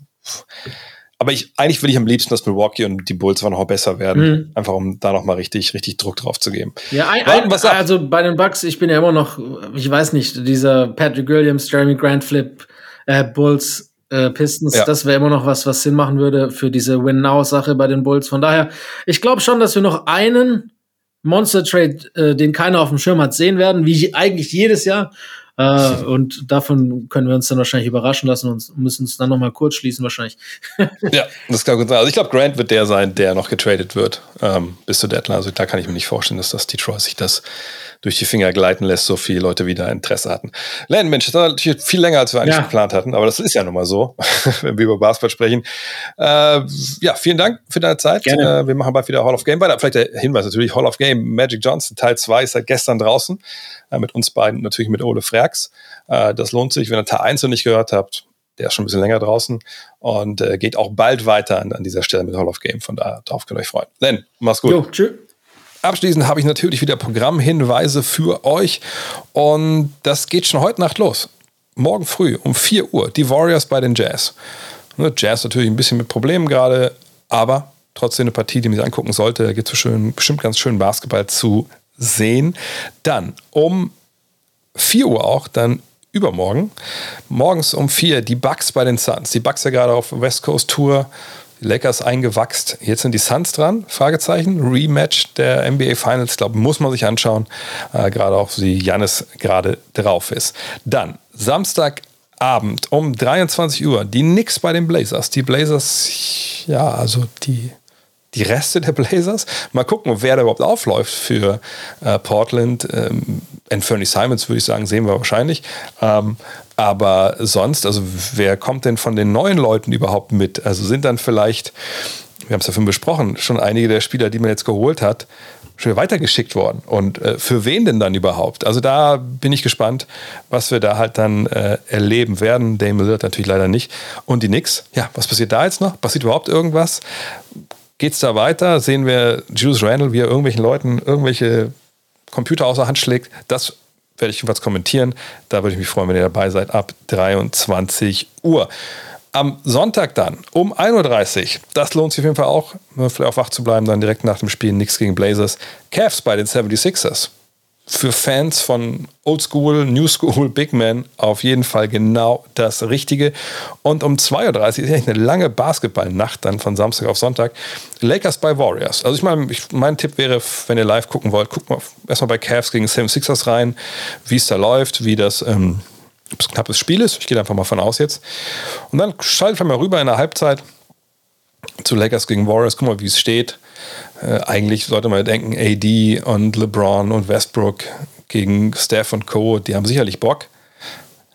Aber ich, eigentlich will ich am liebsten, dass Milwaukee und die Bulls noch besser werden. Mhm. Einfach um da nochmal richtig, richtig Druck drauf zu geben.
Ja, ein, ein, also bei den Bucks, ich bin ja immer noch, ich weiß nicht, dieser Patrick Williams, Jeremy Grant Flip, äh, Bulls, äh, Pistons, ja. das wäre immer noch was, was Sinn machen würde für diese Win-Now-Sache bei den Bulls. Von daher, ich glaube schon, dass wir noch einen Monster-Trade, äh, den keiner auf dem Schirm hat, sehen werden, wie eigentlich jedes Jahr. Äh, und davon können wir uns dann wahrscheinlich überraschen lassen und müssen uns dann nochmal kurz schließen, wahrscheinlich.
ja, das kann gut sein. Also ich glaube, Grant wird der sein, der noch getradet wird ähm, bis zur Deadline. Also da kann ich mir nicht vorstellen, dass das Detroit sich das durch die Finger gleiten lässt, so viele Leute wieder Interesse hatten. Len, Mensch, das war natürlich viel länger, als wir eigentlich ja. geplant hatten, aber das ist ja nun mal so, wenn wir über Basketball sprechen. Äh, ja, vielen Dank für deine Zeit. Gerne. Äh, wir machen bald wieder Hall of Game weiter. Vielleicht der Hinweis natürlich, Hall of Game, Magic Johnson, Teil 2 ist seit gestern draußen. Äh, mit uns beiden, natürlich mit Ole Freaks. Äh, das lohnt sich, wenn ihr Teil 1 noch nicht gehört habt. Der ist schon ein bisschen länger draußen und äh, geht auch bald weiter an, an dieser Stelle mit Hall of Game. Von daher, darauf könnt ihr euch freuen. Len, mach's gut. Jo, tschüss. Abschließend habe ich natürlich wieder Programmhinweise für euch. Und das geht schon heute Nacht los. Morgen früh um 4 Uhr. Die Warriors bei den Jazz. Ne, Jazz natürlich ein bisschen mit Problemen gerade, aber trotzdem eine Partie, die man sich angucken sollte. Da gibt es bestimmt ganz schön Basketball zu sehen. Dann um 4 Uhr auch, dann übermorgen, morgens um 4 die Bucks bei den Suns. Die Bucks ja gerade auf West Coast Tour Lakers eingewachst. Jetzt sind die Suns dran, Fragezeichen. Rematch der NBA Finals, glaube muss man sich anschauen. Äh, gerade auch, wie Jannis gerade drauf ist. Dann Samstagabend um 23 Uhr die Knicks bei den Blazers. Die Blazers, ja, also die die Reste der Blazers. Mal gucken, wer da überhaupt aufläuft für äh, Portland. Ähm, Anthony Simons würde ich sagen, sehen wir wahrscheinlich. Ähm, aber sonst, also wer kommt denn von den neuen Leuten überhaupt mit? Also sind dann vielleicht, wir haben es ja vorhin besprochen, schon einige der Spieler, die man jetzt geholt hat, schon weitergeschickt worden. Und äh, für wen denn dann überhaupt? Also da bin ich gespannt, was wir da halt dann äh, erleben werden. Dame Lillard natürlich leider nicht. Und die Knicks, ja, was passiert da jetzt noch? Passiert überhaupt irgendwas? Geht es da weiter? Sehen wir Juice Randall, wie er irgendwelchen Leuten irgendwelche Computer außer Hand schlägt? Das werde ich was kommentieren. Da würde ich mich freuen, wenn ihr dabei seid, ab 23 Uhr. Am Sonntag dann um 1.30 Uhr, das lohnt sich auf jeden Fall auch, vielleicht auch wach zu bleiben, dann direkt nach dem Spiel nichts gegen Blazers. Cavs bei den 76ers. Für Fans von Old School, New School, Big Man auf jeden Fall genau das Richtige. Und um 2.30 Uhr ist eigentlich eine lange Basketballnacht dann von Samstag auf Sonntag. Lakers bei Warriors. Also ich meine, mein Tipp wäre, wenn ihr live gucken wollt, guckt mal erstmal bei Cavs gegen 76ers rein, wie es da läuft, wie das ähm, knappes Spiel ist. Ich gehe einfach mal von aus jetzt. Und dann schaltet wir mal rüber in der Halbzeit zu Lakers gegen Warriors. Guck mal, wie es steht. Äh, eigentlich sollte man denken, AD und LeBron und Westbrook gegen Steph und Co., die haben sicherlich Bock.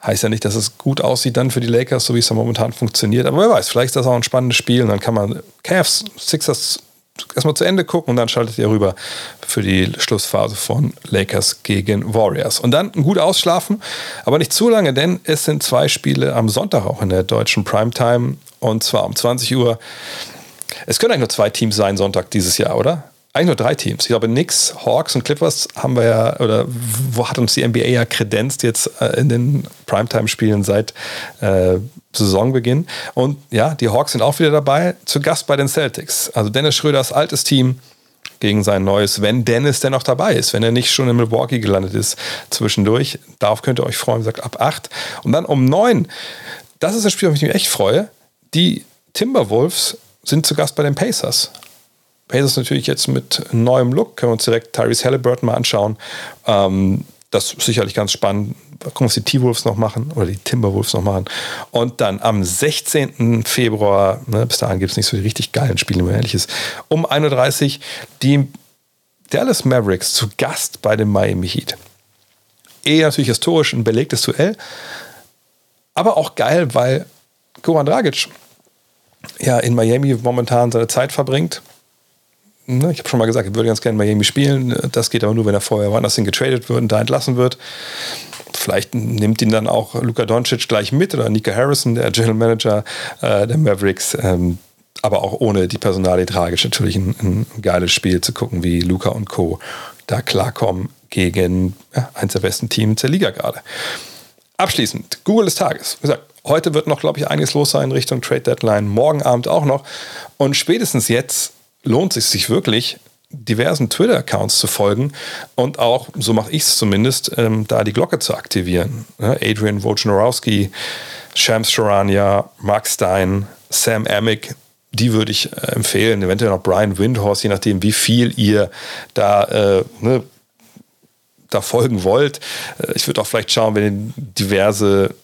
Heißt ja nicht, dass es gut aussieht dann für die Lakers, so wie es da momentan funktioniert. Aber wer weiß, vielleicht ist das auch ein spannendes Spiel und dann kann man Cavs, Sixers erstmal zu Ende gucken und dann schaltet ihr rüber für die Schlussphase von Lakers gegen Warriors. Und dann gut ausschlafen, aber nicht zu lange, denn es sind zwei Spiele am Sonntag auch in der deutschen Primetime und zwar um 20 Uhr. Es können eigentlich nur zwei Teams sein Sonntag dieses Jahr, oder? eigentlich nur drei Teams. Ich glaube, Knicks, Hawks und Clippers haben wir ja, oder wo hat uns die NBA ja kredenzt jetzt äh, in den Primetime-Spielen seit äh, Saisonbeginn. Und ja, die Hawks sind auch wieder dabei, zu Gast bei den Celtics. Also Dennis Schröders altes Team gegen sein neues, wenn Dennis denn noch dabei ist, wenn er nicht schon in Milwaukee gelandet ist zwischendurch. Darauf könnt ihr euch freuen, gesagt, ab acht. Und dann um neun, das ist das Spiel, auf das ich mich echt freue. Die Timberwolves sind zu Gast bei den Pacers. Pacers natürlich jetzt mit neuem Look. Können wir uns direkt Tyrese Halliburton mal anschauen. Ähm, das ist sicherlich ganz spannend. Gucken, was die T-Wolves noch machen oder die Timberwolves noch machen. Und dann am 16. Februar, ne, bis dahin gibt es nicht so die richtig geilen Spiele, wenn ehrlich ist, um 31 Uhr die Dallas Mavericks zu Gast bei dem Miami Heat. Eher natürlich historisch ein belegtes Duell, aber auch geil, weil Goran Dragic ja in Miami momentan seine Zeit verbringt Ne, ich habe schon mal gesagt, ich würde ganz gerne Miami spielen. Das geht aber nur, wenn er vorher woanders hin getradet wird und da entlassen wird. Vielleicht nimmt ihn dann auch Luka Doncic gleich mit oder Nika Harrison, der General Manager äh, der Mavericks. Ähm, aber auch ohne die Personalie tragisch natürlich ein, ein, geiles Spiel zu gucken, wie Luca und Co. da klarkommen gegen ja, eins der besten Teams der Liga gerade. Abschließend, Google des Tages. Wie gesagt, heute wird noch, glaube ich, einiges los sein in Richtung Trade Deadline, morgen Abend auch noch. Und spätestens jetzt lohnt es sich wirklich, diversen Twitter-Accounts zu folgen und auch, so mache ich es zumindest, ähm, da die Glocke zu aktivieren. Adrian Wojnarowski, Shams Sharania, Mark Stein, Sam Amick, die würde ich äh, empfehlen. Eventuell noch Brian Windhorst, je nachdem, wie viel ihr da, äh, ne, da folgen wollt. Äh, ich würde auch vielleicht schauen, wenn ihr diverse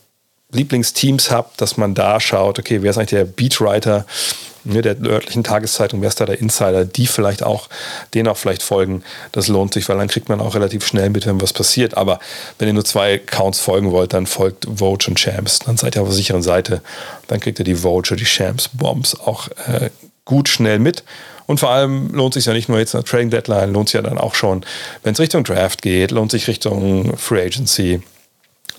Lieblingsteams habt, dass man da schaut, okay, wer ist eigentlich der Beatwriter ne, der örtlichen Tageszeitung, wer ist da der Insider, die vielleicht auch, denen auch vielleicht folgen. Das lohnt sich, weil dann kriegt man auch relativ schnell mit, wenn was passiert. Aber wenn ihr nur zwei Accounts folgen wollt, dann folgt Vogue und Champs. Dann seid ihr auf der sicheren Seite. Dann kriegt ihr die Vogue die Champs Bombs auch äh, gut schnell mit. Und vor allem lohnt sich ja nicht nur jetzt eine Trading Deadline, lohnt sich ja dann auch schon, wenn es Richtung Draft geht, lohnt sich Richtung Free Agency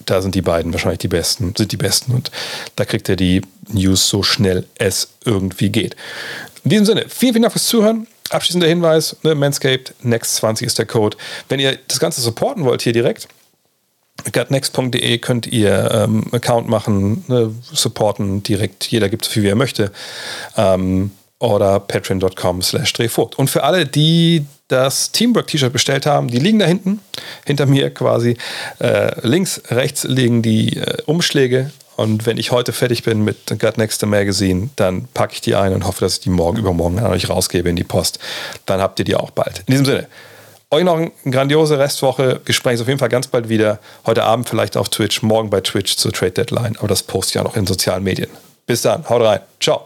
da sind die beiden wahrscheinlich die besten, sind die besten und da kriegt ihr die News so schnell es irgendwie geht. In diesem Sinne, vielen, vielen Dank fürs Zuhören. Abschließender Hinweis, ne, Manscaped, Next20 ist der Code. Wenn ihr das Ganze supporten wollt hier direkt, gutnext.de könnt ihr ähm, Account machen, ne, supporten direkt. Jeder gibt so viel, wie er möchte. Ähm, oder patreon.com slash. Und für alle, die das Teamwork-T-Shirt bestellt haben, die liegen da hinten, hinter mir quasi. Äh, links, rechts liegen die äh, Umschläge. Und wenn ich heute fertig bin mit Got Next Magazine, dann packe ich die ein und hoffe, dass ich die morgen übermorgen an euch rausgebe in die Post. Dann habt ihr die auch bald. In diesem Sinne, euch noch eine grandiose Restwoche. Wir sprechen auf jeden Fall ganz bald wieder. Heute Abend vielleicht auf Twitch, morgen bei Twitch zur Trade Deadline. Aber das poste ich ja noch in sozialen Medien. Bis dann, haut rein. Ciao.